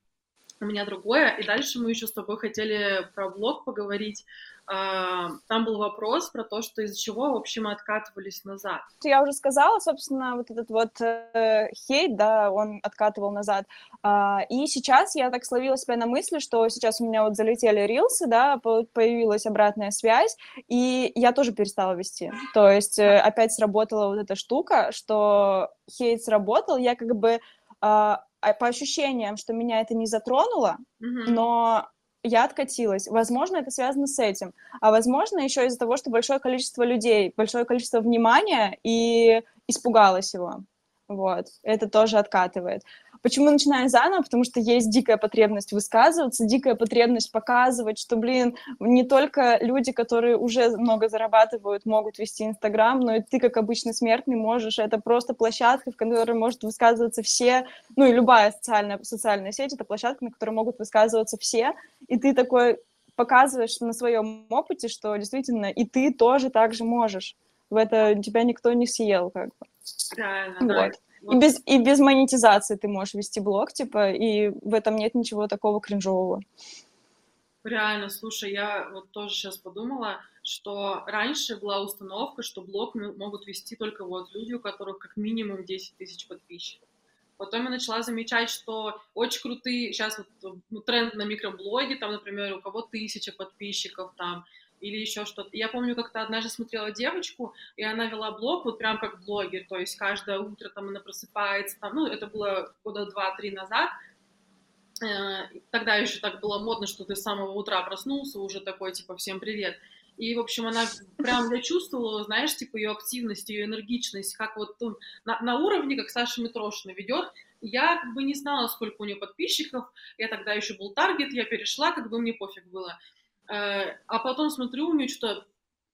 у меня другое, и дальше мы еще с тобой хотели про блог поговорить, там был вопрос про то, что из-за чего, в общем, мы откатывались назад. Я уже сказала, собственно, вот этот вот э, хейт, да, он откатывал назад. А, и сейчас я так словила себя на мысли, что сейчас у меня вот залетели рилсы, да, появилась обратная связь, и я тоже перестала вести. То есть э, опять сработала вот эта штука, что хейт сработал, я как бы а, а по ощущениям, что меня это не затронуло, mm-hmm. но я откатилась. Возможно, это связано с этим. А возможно, еще из-за того, что большое количество людей, большое количество внимания, и испугалась его. Вот. Это тоже откатывает. Почему начинаю заново? Потому что есть дикая потребность высказываться, дикая потребность показывать, что, блин, не только люди, которые уже много зарабатывают, могут вести Инстаграм, но и ты, как обычный смертный, можешь. Это просто площадка, в которой может высказываться все, ну и любая социальная, социальная сеть, это площадка, на которой могут высказываться все, и ты такой показываешь на своем опыте, что действительно и ты тоже так же можешь. В это тебя никто не съел, как бы. Правильно, вот. да. И без, и без монетизации ты можешь вести блог, типа, и в этом нет ничего такого кринжового. Реально, слушай, я вот тоже сейчас подумала, что раньше была установка, что блог могут вести только вот люди, у которых как минимум 10 тысяч подписчиков. Потом я начала замечать, что очень крутые, сейчас вот ну, тренд на микроблоге, там, например, у кого тысяча подписчиков, там, или еще что-то. Я помню, как-то однажды смотрела девочку, и она вела блог вот прям как блогер, то есть каждое утро там она просыпается, там, ну, это было года два-три назад, э, тогда еще так было модно, что ты с самого утра проснулся, уже такой, типа, всем привет. И, в общем, она прям, я чувствовала, знаешь, типа, ее активность, ее энергичность, как вот ну, на, на уровне, как Саша Митрошина ведет. Я как бы не знала, сколько у нее подписчиков, я тогда еще был таргет, я перешла, как бы мне пофиг было. Э, а потом смотрю, у нее что-то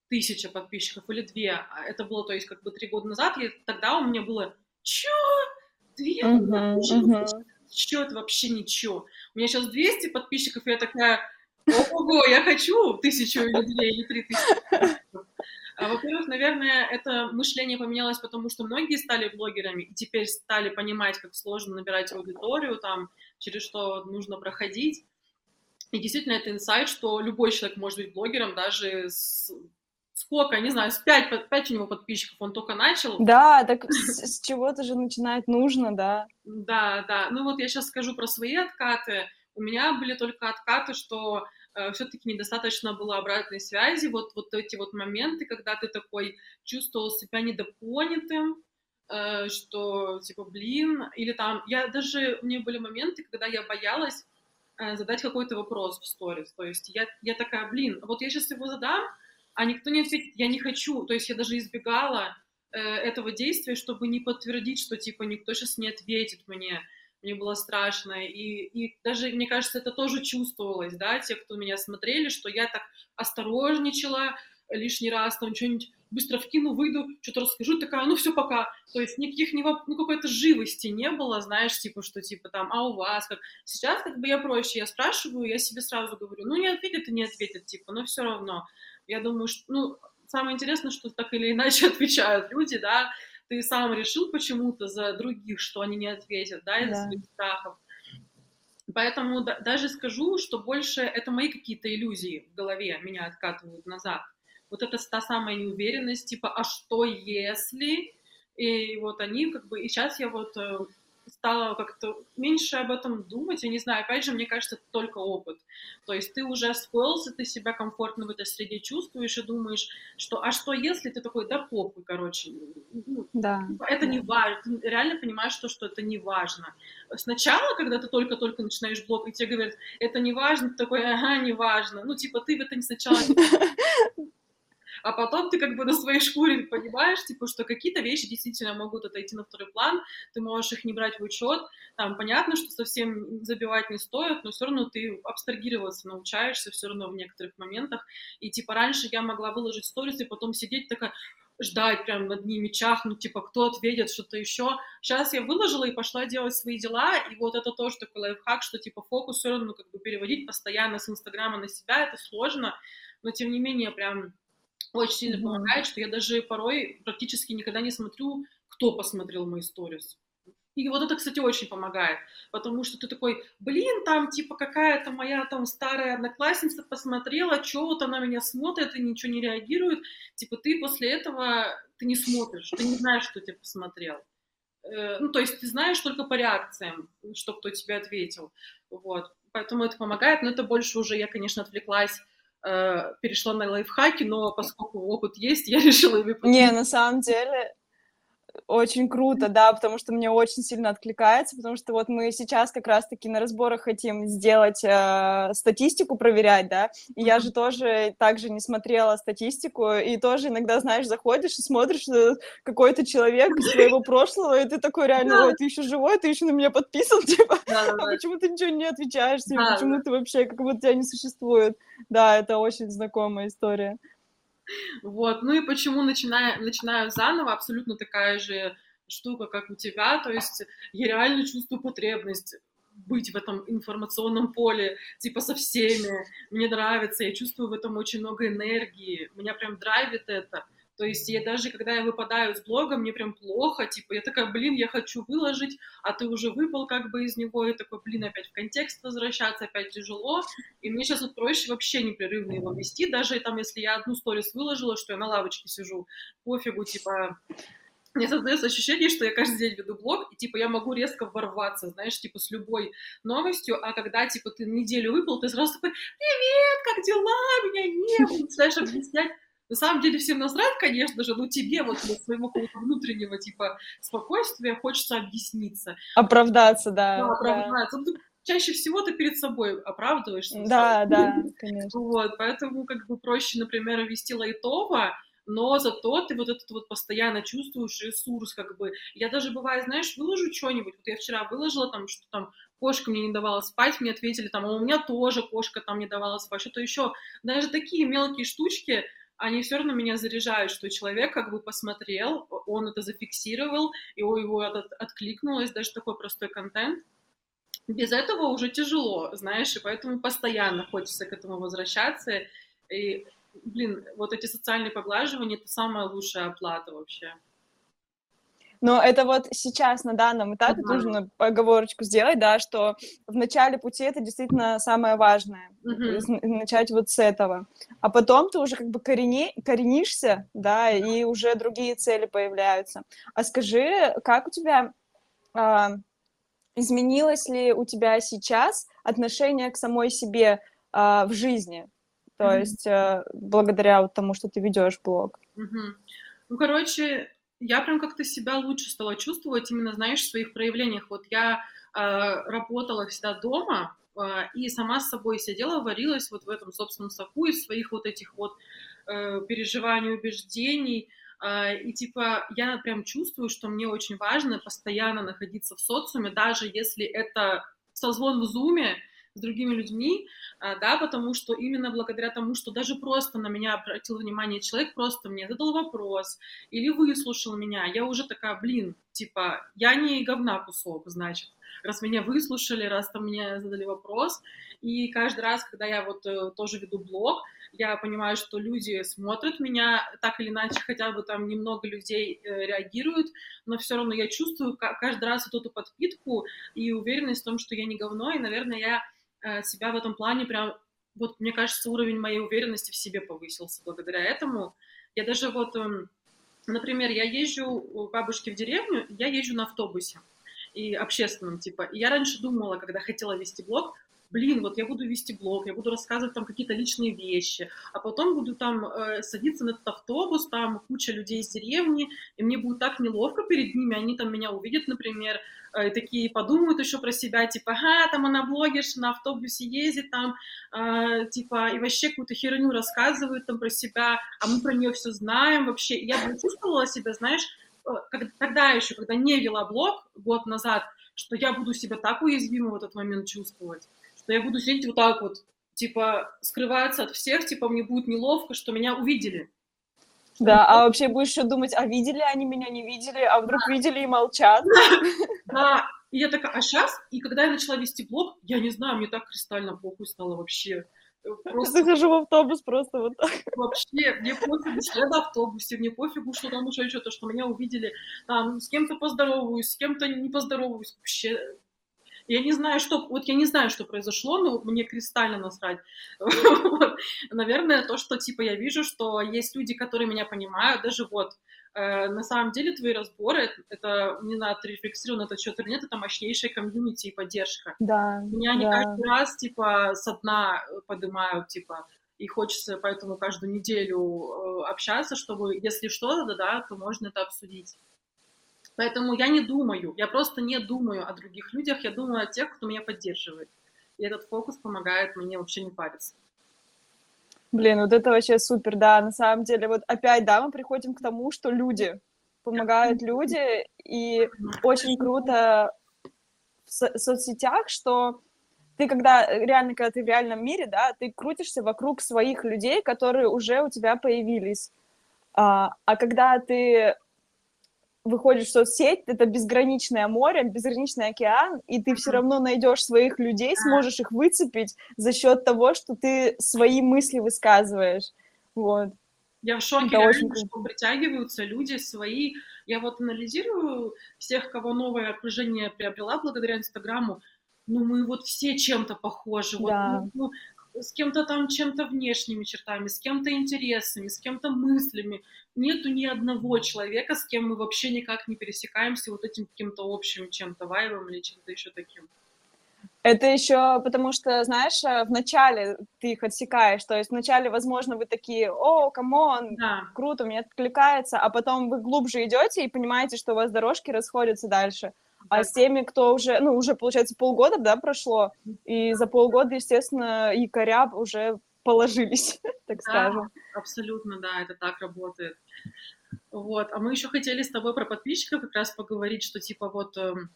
тысяча подписчиков или две. А это было, то есть, как бы три года назад, и тогда у меня было чё? Две uh-huh, uh-huh. Чё, это вообще ничего. У меня сейчас 200 подписчиков, и я такая, ого, я хочу тысячу или две, или три тысячи. А, во-первых, наверное, это мышление поменялось, потому что многие стали блогерами и теперь стали понимать, как сложно набирать аудиторию, там, через что нужно проходить. И действительно, это инсайт, что любой человек может быть блогером, даже с сколько, не знаю, с 5, 5 у него подписчиков, он только начал. Да, так с, с чего-то же начинать нужно, да. Да, да. Ну вот я сейчас скажу про свои откаты. У меня были только откаты, что э, все-таки недостаточно было обратной связи. Вот, вот эти вот моменты, когда ты такой чувствовал себя недопонятым, э, что типа, блин, или там, я даже, у меня были моменты, когда я боялась задать какой-то вопрос в сторис. То есть я, я такая, блин, вот я сейчас его задам, а никто не ответит, я не хочу. То есть я даже избегала э, этого действия, чтобы не подтвердить, что типа никто сейчас не ответит мне. Мне было страшно. И, и даже, мне кажется, это тоже чувствовалось, да, те, кто меня смотрели, что я так осторожничала лишний раз, там что-нибудь быстро вкину, выйду, что-то расскажу, такая, ну все, пока. То есть никаких, ну какой-то живости не было, знаешь, типа, что типа там, а у вас как. Сейчас как бы я проще, я спрашиваю, я себе сразу говорю, ну не ответит и не ответит, типа, но все равно. Я думаю, что, ну, самое интересное, что так или иначе отвечают люди, да, ты сам решил почему-то за других, что они не ответят, да, из-за да. своих страхов. Поэтому да, даже скажу, что больше это мои какие-то иллюзии в голове меня откатывают назад вот это та самая неуверенность, типа, а что если? И вот они как бы, и сейчас я вот э, стала как-то меньше об этом думать, я не знаю, опять же, мне кажется, это только опыт. То есть ты уже освоился, ты себя комфортно в этой среде чувствуешь и думаешь, что, а что если ты такой, да похуй, короче, ну, да, типа, это не важно, ты реально понимаешь, что, что это не важно. Сначала, когда ты только-только начинаешь блог, и тебе говорят, это не важно, ты такой, ага, не важно, ну, типа, ты в этом сначала а потом ты как бы на своей шкуре понимаешь, типа, что какие-то вещи действительно могут отойти на второй план, ты можешь их не брать в учет, там понятно, что совсем забивать не стоит, но все равно ты абстрагироваться научаешься все равно в некоторых моментах, и типа раньше я могла выложить сторис и потом сидеть такая, ждать прям над ними, чахнуть, типа, кто ответит, что-то еще. Сейчас я выложила и пошла делать свои дела, и вот это тоже такой лайфхак, что, типа, фокус все равно как бы переводить постоянно с Инстаграма на себя, это сложно, но, тем не менее, прям очень сильно mm-hmm. помогает, что я даже порой практически никогда не смотрю, кто посмотрел мои сторис. и вот это, кстати, очень помогает, потому что ты такой, блин, там, типа, какая-то моя там старая одноклассница посмотрела, что вот она меня смотрит и ничего не реагирует, типа, ты после этого, ты не смотришь, ты не знаешь, что тебе посмотрел. Э, ну, то есть ты знаешь только по реакциям, что кто тебе ответил, вот, поэтому это помогает, но это больше уже, я, конечно, отвлеклась э, перешла на лайфхаки, но поскольку опыт есть, я решила ими Не, на самом деле, очень круто, да, потому что мне очень сильно откликается, потому что вот мы сейчас как раз-таки на разборах хотим сделать э, статистику, проверять, да, и я же тоже также не смотрела статистику, и тоже иногда, знаешь, заходишь и смотришь на какой-то человек из своего прошлого, и ты такой реально, ой, ты еще живой, ты еще на меня подписан, типа, а почему ты ничего не отвечаешь, почему ты вообще, как будто тебя не существует. Да, это очень знакомая история. Вот, ну и почему начинаю, начинаю заново, абсолютно такая же штука, как у тебя, то есть я реально чувствую потребность быть в этом информационном поле, типа со всеми, мне нравится, я чувствую в этом очень много энергии, меня прям драйвит это, то есть я даже, когда я выпадаю из блога, мне прям плохо, типа, я такая, блин, я хочу выложить, а ты уже выпал как бы из него, и такой, блин, опять в контекст возвращаться, опять тяжело, и мне сейчас вот проще вообще непрерывно его вести, даже там, если я одну сторис выложила, что я на лавочке сижу, пофигу, типа, мне создается ощущение, что я каждый день веду блог, и, типа, я могу резко ворваться, знаешь, типа, с любой новостью, а когда, типа, ты неделю выпал, ты сразу такой, привет, как дела, меня не начинаешь объяснять, на самом деле всем насрать, конечно же, но тебе вот для своего внутреннего типа спокойствия хочется объясниться. Оправдаться, да. Да, оправдаться. Да. Ну, чаще всего ты перед собой оправдываешься. Да, да, конечно. Вот, поэтому как бы проще, например, вести лайтово, но зато ты вот этот вот постоянно чувствуешь ресурс, как бы. Я даже бывает, знаешь, выложу что-нибудь, вот я вчера выложила там, что там кошка мне не давала спать, мне ответили там, а у меня тоже кошка там не давала спать, что-то еще. Даже такие мелкие штучки, они все равно меня заряжают, что человек как бы посмотрел, он это зафиксировал, и у его от, откликнулось даже такой простой контент. Без этого уже тяжело, знаешь, и поэтому постоянно хочется к этому возвращаться. И, блин, вот эти социальные поглаживания — это самая лучшая оплата вообще. Но это вот сейчас, на данном этапе, uh-huh. нужно поговорочку сделать, да, что в начале пути это действительно самое важное. Uh-huh. Начать вот с этого. А потом ты уже как бы корени, коренишься, да, и уже другие цели появляются. А скажи, как у тебя... А, изменилось ли у тебя сейчас отношение к самой себе а, в жизни? То mm-hmm. есть а, благодаря вот тому, что ты ведешь блог. Mm-hmm. Ну, короче, я прям как-то себя лучше стала чувствовать именно, знаешь, в своих проявлениях. Вот я э, работала всегда дома, э, и сама с собой сидела, варилась вот в этом собственном соку из своих вот этих вот э, переживаний, убеждений. Э, и типа я прям чувствую, что мне очень важно постоянно находиться в социуме, даже если это созвон в зуме, с другими людьми, а, да, потому что именно благодаря тому, что даже просто на меня обратил внимание человек, просто мне задал вопрос или выслушал меня, я уже такая, блин, типа, я не говна кусок, значит, раз меня выслушали, раз там мне задали вопрос, и каждый раз, когда я вот э, тоже веду блог, я понимаю, что люди смотрят меня, так или иначе, хотя бы там немного людей э, реагируют, но все равно я чувствую каждый раз вот эту подпитку и уверенность в том, что я не говно, и, наверное, я себя в этом плане прям, вот мне кажется, уровень моей уверенности в себе повысился благодаря этому. Я даже вот, эм, например, я езжу у бабушки в деревню, я езжу на автобусе и общественном, типа. И я раньше думала, когда хотела вести блог, блин, вот я буду вести блог, я буду рассказывать там какие-то личные вещи, а потом буду там э, садиться на этот автобус, там куча людей из деревни, и мне будет так неловко перед ними, они там меня увидят, например, э, такие подумают еще про себя, типа, ага, там она блогерша, на автобусе ездит, там, э, типа, и вообще какую-то херню рассказывают там про себя, а мы про нее все знаем вообще. Я бы чувствовала себя, знаешь, э, как, тогда еще, когда не вела блог год назад, что я буду себя так уязвимо в этот момент чувствовать что я буду сидеть вот так вот, типа, скрываться от всех, типа, мне будет неловко, что меня увидели. Да, а вообще будешь еще думать, а видели они меня, не видели, а вдруг да. видели и молчат. Да, и я такая, а сейчас, и когда я начала вести блог, я не знаю, мне так кристально похуй стало вообще. Просто... Захожу в автобус просто вот так. Вообще, мне пофигу, что я в автобусе, мне пофигу, что там еще что-то, что меня увидели, там, с кем-то поздороваюсь, с кем-то не поздороваюсь. Вообще, я не знаю, что... Вот я не знаю, что произошло, но мне кристально насрать. вот. Наверное, то, что, типа, я вижу, что есть люди, которые меня понимают, даже вот э, на самом деле твои разборы, это, не знаю, ты рефлексировал на этот счет или нет, это мощнейшая комьюнити и поддержка. Да, Меня да. каждый раз, типа, со дна поднимают, типа, и хочется поэтому каждую неделю э, общаться, чтобы, если что-то, да, то можно это обсудить. Поэтому я не думаю, я просто не думаю о других людях, я думаю о тех, кто меня поддерживает. И этот фокус помогает мне вообще не париться. Блин, вот это вообще супер, да, на самом деле, вот опять, да, мы приходим к тому, что люди, помогают люди, и очень круто в со- соцсетях, что ты когда, реально, когда ты в реальном мире, да, ты крутишься вокруг своих людей, которые уже у тебя появились. А, а когда ты выходишь в соцсеть, это безграничное море, безграничный океан, и ты все равно найдешь своих людей, сможешь их выцепить за счет того, что ты свои мысли высказываешь. Вот. Я в шоке, это реально, очень что притягиваются люди свои. Я вот анализирую всех, кого новое окружение приобрела благодаря Инстаграму. Ну, мы вот все чем-то похожи. Да. Вот, ну, с кем-то там чем-то внешними чертами, с кем-то интересами, с кем-то мыслями. Нету ни одного человека, с кем мы вообще никак не пересекаемся вот этим каким-то общим чем-то вайбом или чем-то еще таким. Это еще потому что, знаешь, э, вначале ты их отсекаешь, то есть вначале, возможно, вы такие, о, come on, да. круто, мне откликается, а потом вы глубже идете и понимаете, что у вас дорожки расходятся дальше. А с теми, кто уже, ну, уже, получается, полгода, да, прошло, и за полгода, естественно, якоря уже положились, так да, скажем. абсолютно, да, это так работает. Вот, а мы еще хотели с тобой про подписчиков как раз поговорить, что, типа, вот эм,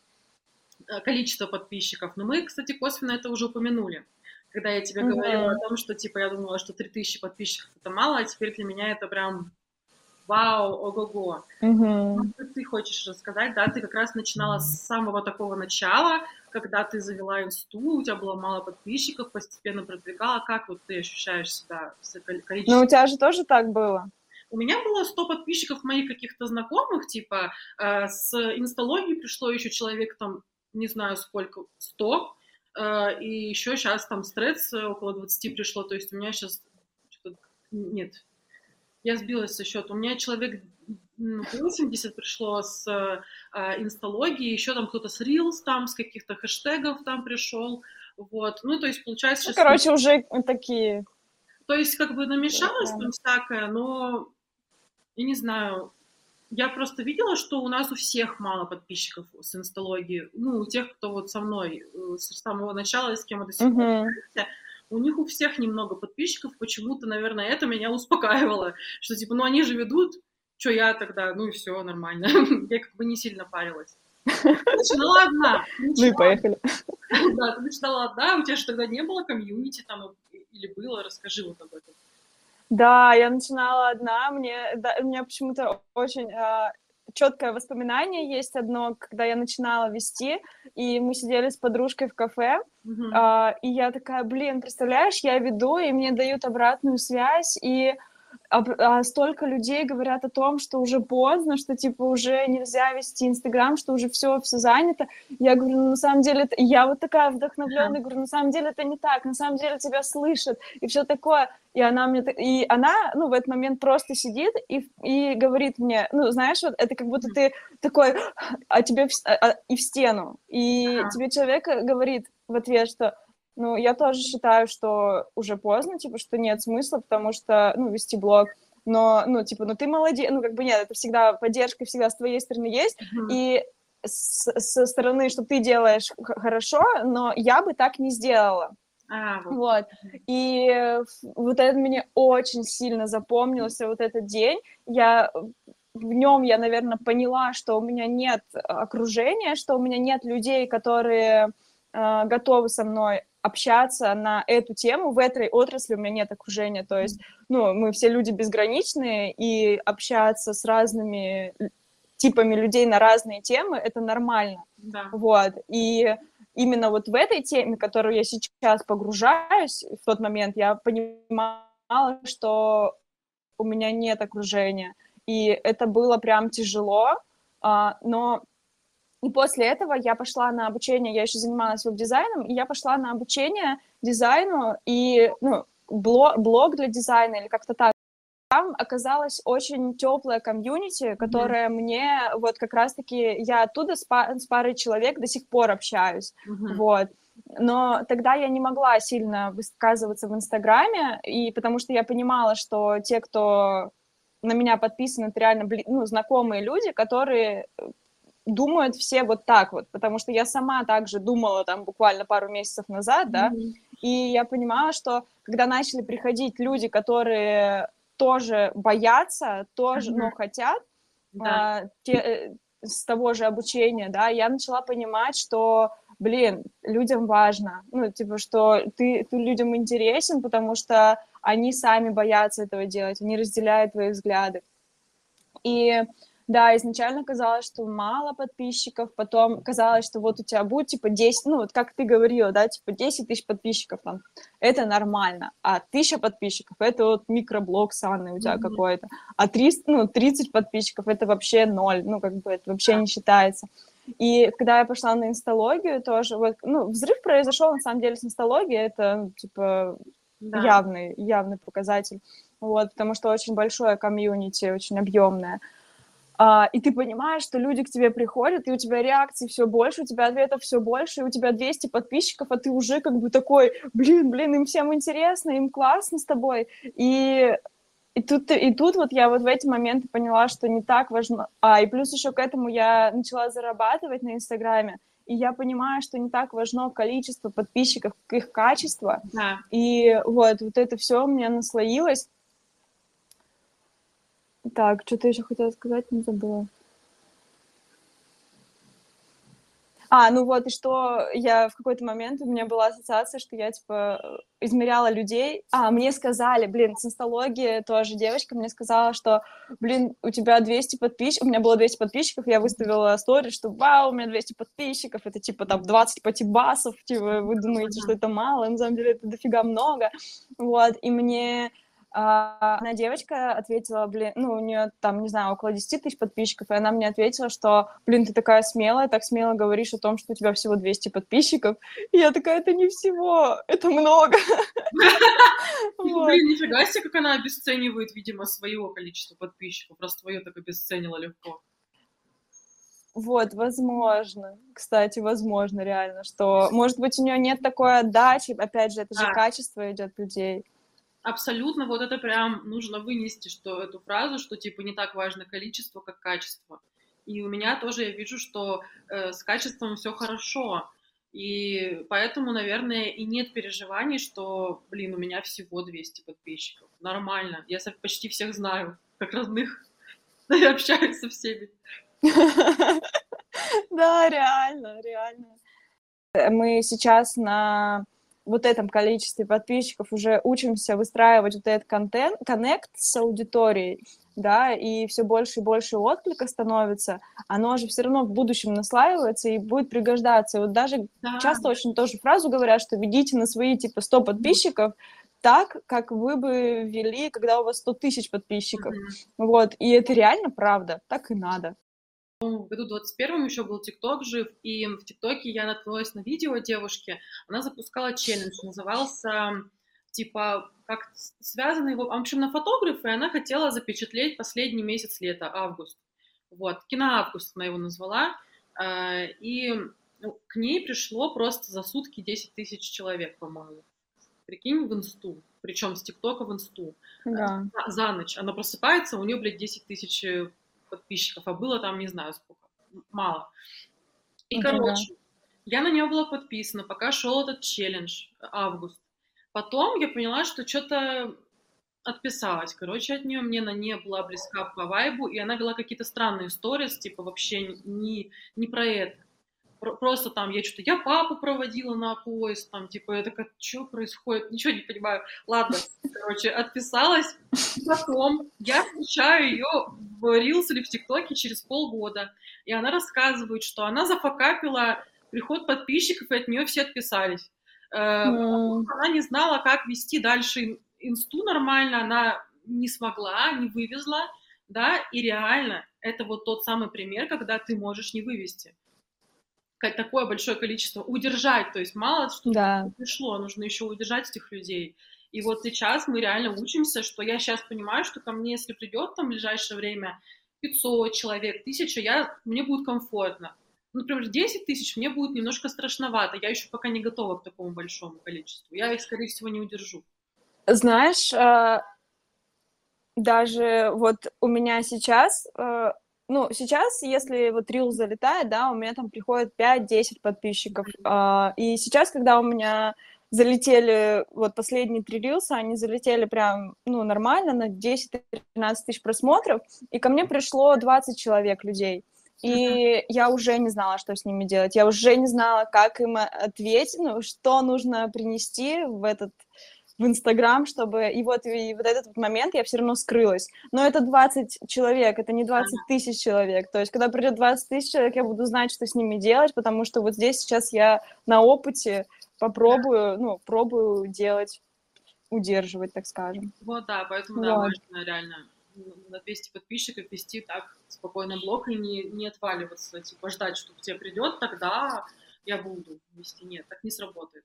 э, количество подписчиков. Но мы, кстати, косвенно это уже упомянули. Когда я тебе говорила о том, что, типа, я думала, что 3000 подписчиков это мало, а теперь для меня это прям вау, ого-го. Угу. Что ты хочешь рассказать, да, ты как раз начинала с самого такого начала, когда ты завела инсту, у тебя было мало подписчиков, постепенно продвигала, как вот ты ощущаешь себя с количеством? Ну, у тебя же тоже так было. У меня было 100 подписчиков моих каких-то знакомых, типа, э, с инсталогии пришло еще человек там, не знаю сколько, 100, э, и еще сейчас там стресс около 20 пришло, то есть у меня сейчас нет, я сбилась со счета. У меня человек 80 пришло с э, инсталогии, еще там кто-то с Reels там, с каких-то хэштегов там пришел. Вот. Ну, то есть, получается... Ну, короче, уже такие... То есть, как бы намешалось да. там всякое, но, я не знаю, я просто видела, что у нас у всех мало подписчиков с инсталогии. Ну, у тех, кто вот со мной э, с самого начала, с кем мы до сих пор uh-huh у них у всех немного подписчиков, почему-то, наверное, это меня успокаивало, что типа, ну они же ведут, что я тогда, ну и все, нормально. я как бы не сильно парилась. Начинала одна. Ну и поехали. Да, ты начинала одна, у тебя же тогда не было комьюнити там или было, расскажи вот об этом. Да, я начинала одна, мне, да, у меня почему-то очень э, четкое воспоминание есть одно, когда я начинала вести, и мы сидели с подружкой в кафе, uh-huh. а, и я такая, блин, представляешь, я веду, и мне дают обратную связь, и а, а столько людей говорят о том, что уже поздно, что типа уже нельзя вести Инстаграм, что уже все, все занято. Я говорю, ну, на самом деле, это... я вот такая вдохновленная, говорю, на самом деле это не так, на самом деле тебя слышат и все такое. И она мне, и она, ну, в этот момент просто сидит и, и говорит мне, ну, знаешь, вот это как будто ты такой, а тебе в, а, а, и в стену, и uh-huh. тебе человек говорит в ответ, что ну, я тоже считаю, что уже поздно, типа, что нет смысла, потому что, ну, вести блог, но, ну, типа, ну, ты молодец, ну, как бы нет, это всегда поддержка всегда с твоей стороны есть, mm-hmm. и с, со стороны, что ты делаешь хорошо, но я бы так не сделала. А, вот. вот. И вот это мне очень сильно запомнился, вот этот день. Я в нем я, наверное, поняла, что у меня нет окружения, что у меня нет людей, которые э, готовы со мной общаться на эту тему. В этой отрасли у меня нет окружения, то есть, ну, мы все люди безграничные, и общаться с разными типами людей на разные темы, это нормально. Да. Вот, и именно вот в этой теме, которую я сейчас погружаюсь, в тот момент я понимала, что у меня нет окружения, и это было прям тяжело, а, но и после этого я пошла на обучение, я еще занималась веб-дизайном, и я пошла на обучение дизайну и ну, блог, блог для дизайна или как-то так. Там оказалась очень теплая комьюнити, которая mm-hmm. мне вот как раз-таки я оттуда с, па- с парой человек до сих пор общаюсь, mm-hmm. вот. Но тогда я не могла сильно высказываться в Инстаграме, и потому что я понимала, что те, кто на меня подписаны, это реально ну, знакомые люди, которые думают все вот так вот, потому что я сама также думала там буквально пару месяцев назад, да, mm-hmm. и я понимала, что когда начали приходить люди, которые тоже боятся, тоже, mm-hmm. но хотят, да. а, те, э, с того же обучения, да, я начала понимать, что, блин, людям важно, ну, типа, что ты, ты людям интересен, потому что они сами боятся этого делать, они разделяют твои взгляды. И да, изначально казалось, что мало подписчиков, потом казалось, что вот у тебя будет, типа, 10, ну, вот как ты говорила, да, типа, 10 тысяч подписчиков, там, это нормально, а тысяча подписчиков, это вот микроблог санный у тебя mm-hmm. какой-то, а 300, ну, 30 подписчиков, это вообще ноль, ну, как бы, это вообще не считается. И когда я пошла на инсталогию тоже, вот, ну, взрыв произошел, на самом деле, с инсталогией, это, ну, типа, да. явный, явный показатель, вот, потому что очень большое комьюнити, очень объемное. А, и ты понимаешь, что люди к тебе приходят, и у тебя реакций все больше, у тебя ответов все больше, и у тебя 200 подписчиков, а ты уже как бы такой, блин, блин, им всем интересно, им классно с тобой. И, и, тут, и тут вот я вот в эти моменты поняла, что не так важно. А, и плюс еще к этому я начала зарабатывать на Инстаграме, и я понимаю, что не так важно количество подписчиков, их качество. Да. И вот, вот это все у меня наслоилось. Так, что-то еще хотела сказать, не забыла. А, ну вот, и что я в какой-то момент, у меня была ассоциация, что я, типа, измеряла людей. А, мне сказали, блин, с инсталогии тоже девочка мне сказала, что, блин, у тебя 200 подписчиков, у меня было 200 подписчиков, я выставила стори, что, вау, у меня 200 подписчиков, это, типа, там, 20 патибасов, типа, вы думаете, что это мало, на самом деле это дофига много, вот, и мне а, она девочка ответила, блин, ну, у нее там, не знаю, около 10 тысяч подписчиков, и она мне ответила, что, блин, ты такая смелая, так смело говоришь о том, что у тебя всего 200 подписчиков. И я такая, это не всего, это много. Блин, нифига себе, как она обесценивает, видимо, свое количество подписчиков, просто твое так обесценила легко. Вот, возможно. Кстати, возможно, реально, что, может быть, у нее нет такой отдачи, опять же, это же качество идет людей абсолютно вот это прям нужно вынести, что эту фразу, что типа не так важно количество, как качество. И у меня тоже я вижу, что э, с качеством все хорошо. И поэтому, наверное, и нет переживаний, что, блин, у меня всего 200 подписчиков. Нормально. Я почти всех знаю, как родных. Я общаюсь со всеми. Да, реально, реально. Мы сейчас на вот этом количестве подписчиков уже учимся выстраивать вот этот контент, коннект с аудиторией, да, и все больше и больше отклика становится, оно же все равно в будущем наслаивается и будет пригождаться. И вот даже да. часто очень тоже фразу говорят, что ведите на свои, типа, 100 подписчиков, так, как вы бы вели, когда у вас 100 тысяч подписчиков. Mm-hmm. Вот, и это реально правда, так и надо в году 21 еще был ТикТок жив, и в ТикТоке я наткнулась на видео девушки, она запускала челлендж, назывался типа как связанный, в общем, на фотографы, и она хотела запечатлеть последний месяц лета, август. Вот, киноавгуст она его назвала, а, и ну, к ней пришло просто за сутки 10 тысяч человек, по-моему. Прикинь, в инсту, причем с ТикТока в инсту. Да. За, за ночь. Она просыпается, у нее, блядь, 10 тысяч подписчиков, а было там, не знаю сколько, мало. И, короче, да. я на нее была подписана, пока шел этот челлендж, август. Потом я поняла, что что-то отписалась, короче, от нее, мне на ней была близка по вайбу, и она вела какие-то странные сторис, типа вообще не, не про это просто там я что-то, я папу проводила на поезд, там, типа, я такая, что происходит, ничего не понимаю. Ладно, короче, отписалась, потом я встречаю ее в Reels или в ТикТоке через полгода, и она рассказывает, что она зафакапила приход подписчиков, и от нее все отписались. Mm. Она не знала, как вести дальше инсту нормально, она не смогла, не вывезла, да, и реально это вот тот самый пример, когда ты можешь не вывести такое большое количество, удержать, то есть мало что да. пришло, нужно еще удержать этих людей. И вот сейчас мы реально учимся, что я сейчас понимаю, что ко мне, если придет там в ближайшее время 500 человек, 1000, я, мне будет комфортно. Например, 10 тысяч мне будет немножко страшновато, я еще пока не готова к такому большому количеству. Я их, скорее всего, не удержу. Знаешь, а, даже вот у меня сейчас а, ну, сейчас, если вот рил залетает, да, у меня там приходит 5-10 подписчиков. Uh, и сейчас, когда у меня залетели вот последние три рилса, они залетели прям, ну, нормально, на 10-13 тысяч просмотров, и ко мне пришло 20 человек людей. И uh-huh. я уже не знала, что с ними делать. Я уже не знала, как им ответить, ну, что нужно принести в этот в Инстаграм, чтобы... И вот, и вот этот вот момент я все равно скрылась. Но это 20 человек, это не 20 тысяч человек. То есть, когда придет 20 тысяч человек, я буду знать, что с ними делать, потому что вот здесь сейчас я на опыте попробую, ну, пробую делать, удерживать, так скажем. Вот, да, поэтому, да, важно реально на 200 подписчиков вести так спокойно блог и не, не отваливаться, типа ждать, что к тебе придет, тогда я буду вести. Нет, так не сработает.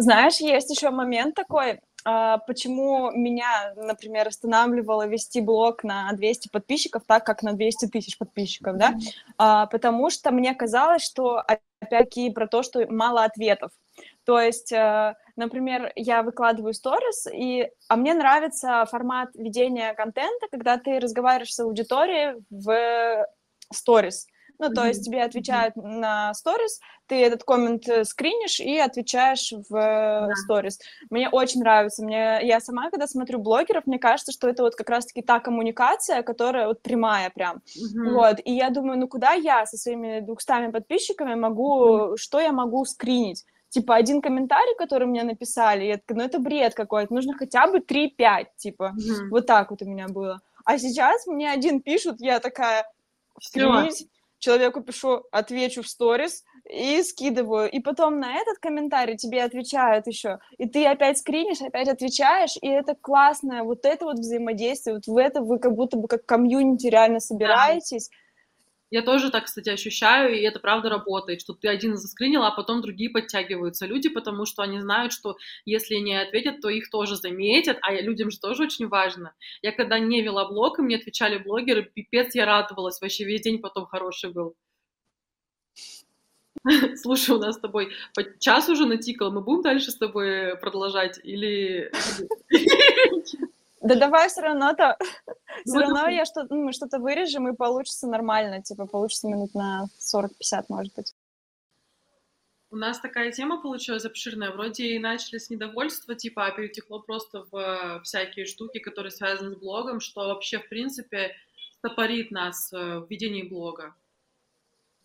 Знаешь, есть еще момент такой, а, почему меня, например, останавливало вести блог на 200 подписчиков, так как на 200 тысяч подписчиков, да, mm-hmm. потому что мне казалось, что опять-таки про то, что мало ответов. То есть, э, например, я выкладываю сторис, и, а мне нравится формат ведения контента, когда ты разговариваешь с аудиторией в сторис. Ну, то есть тебе отвечают на сторис, ты этот коммент э, скринишь и отвечаешь в сторис. Да. Мне очень нравится. Мне, я сама, когда смотрю блогеров, мне кажется, что это вот как раз-таки та коммуникация, которая вот прямая прям. Mm-hmm. Вот. И я думаю, ну куда я со своими двухстами подписчиками могу, mm-hmm. что я могу скринить? типа, один комментарий, который мне написали, я такая, ну, это бред какой-то, нужно хотя бы 3-5, типа, mm-hmm. вот так вот у меня было. А сейчас мне один пишут, я такая, скринить, человеку пишу, отвечу в сторис и скидываю. И потом на этот комментарий тебе отвечают еще. И ты опять скринишь, опять отвечаешь, и это классное, вот это вот взаимодействие, вот в это вы как будто бы как комьюнити реально собираетесь. Да я тоже так, кстати, ощущаю, и это правда работает, что ты один заскринил, а потом другие подтягиваются люди, потому что они знают, что если не ответят, то их тоже заметят, а людям же тоже очень важно. Я когда не вела блог, и мне отвечали блогеры, пипец, я радовалась, вообще весь день потом хороший был. Слушай, у нас с тобой час уже натикал, мы будем дальше с тобой продолжать или... Да давай все равно-то, все равно я что ну, мы что-то вырежем, и получится нормально, типа получится минут на 40-50, может быть. У нас такая тема получилась обширная. Вроде и начали с недовольства, типа, а перетекло просто в всякие штуки, которые связаны с блогом, что вообще, в принципе, стопорит нас э, в ведении блога.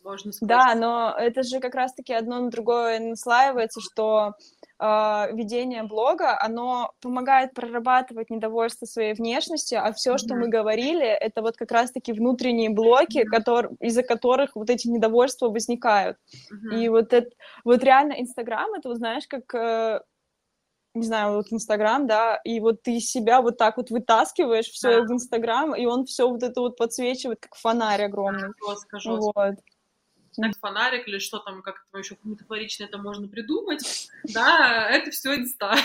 Можно сказать. Да, но это же как раз-таки одно на другое наслаивается, что э, ведение блога, оно помогает прорабатывать недовольство своей внешностью, а все, что мы говорили, это вот как раз-таки внутренние блоки, которые, из-за которых вот эти недовольства возникают. И вот это, вот реально Инстаграм, это, вот, знаешь, как... Э, не знаю, вот Инстаграм, да, и вот ты себя вот так вот вытаскиваешь все да. в Инстаграм, и он все вот это вот подсвечивает, как фонарь огромный. Да, жестко, жестко. Вот как фонарик или что там, как это еще метафорично это можно придумать, да, это все инста.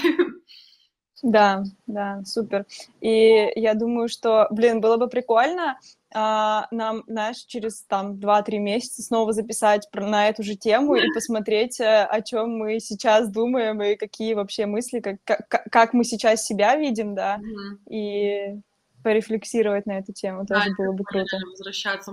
Да, да, супер. И я думаю, что, блин, было бы прикольно а, нам, знаешь, через там 2-3 месяца снова записать на эту же тему и посмотреть, э, о чем мы сейчас думаем и какие вообще мысли, как, как, как мы сейчас себя видим, да, mm-hmm. и порефлексировать на эту тему тоже да, было бы круто. Возвращаться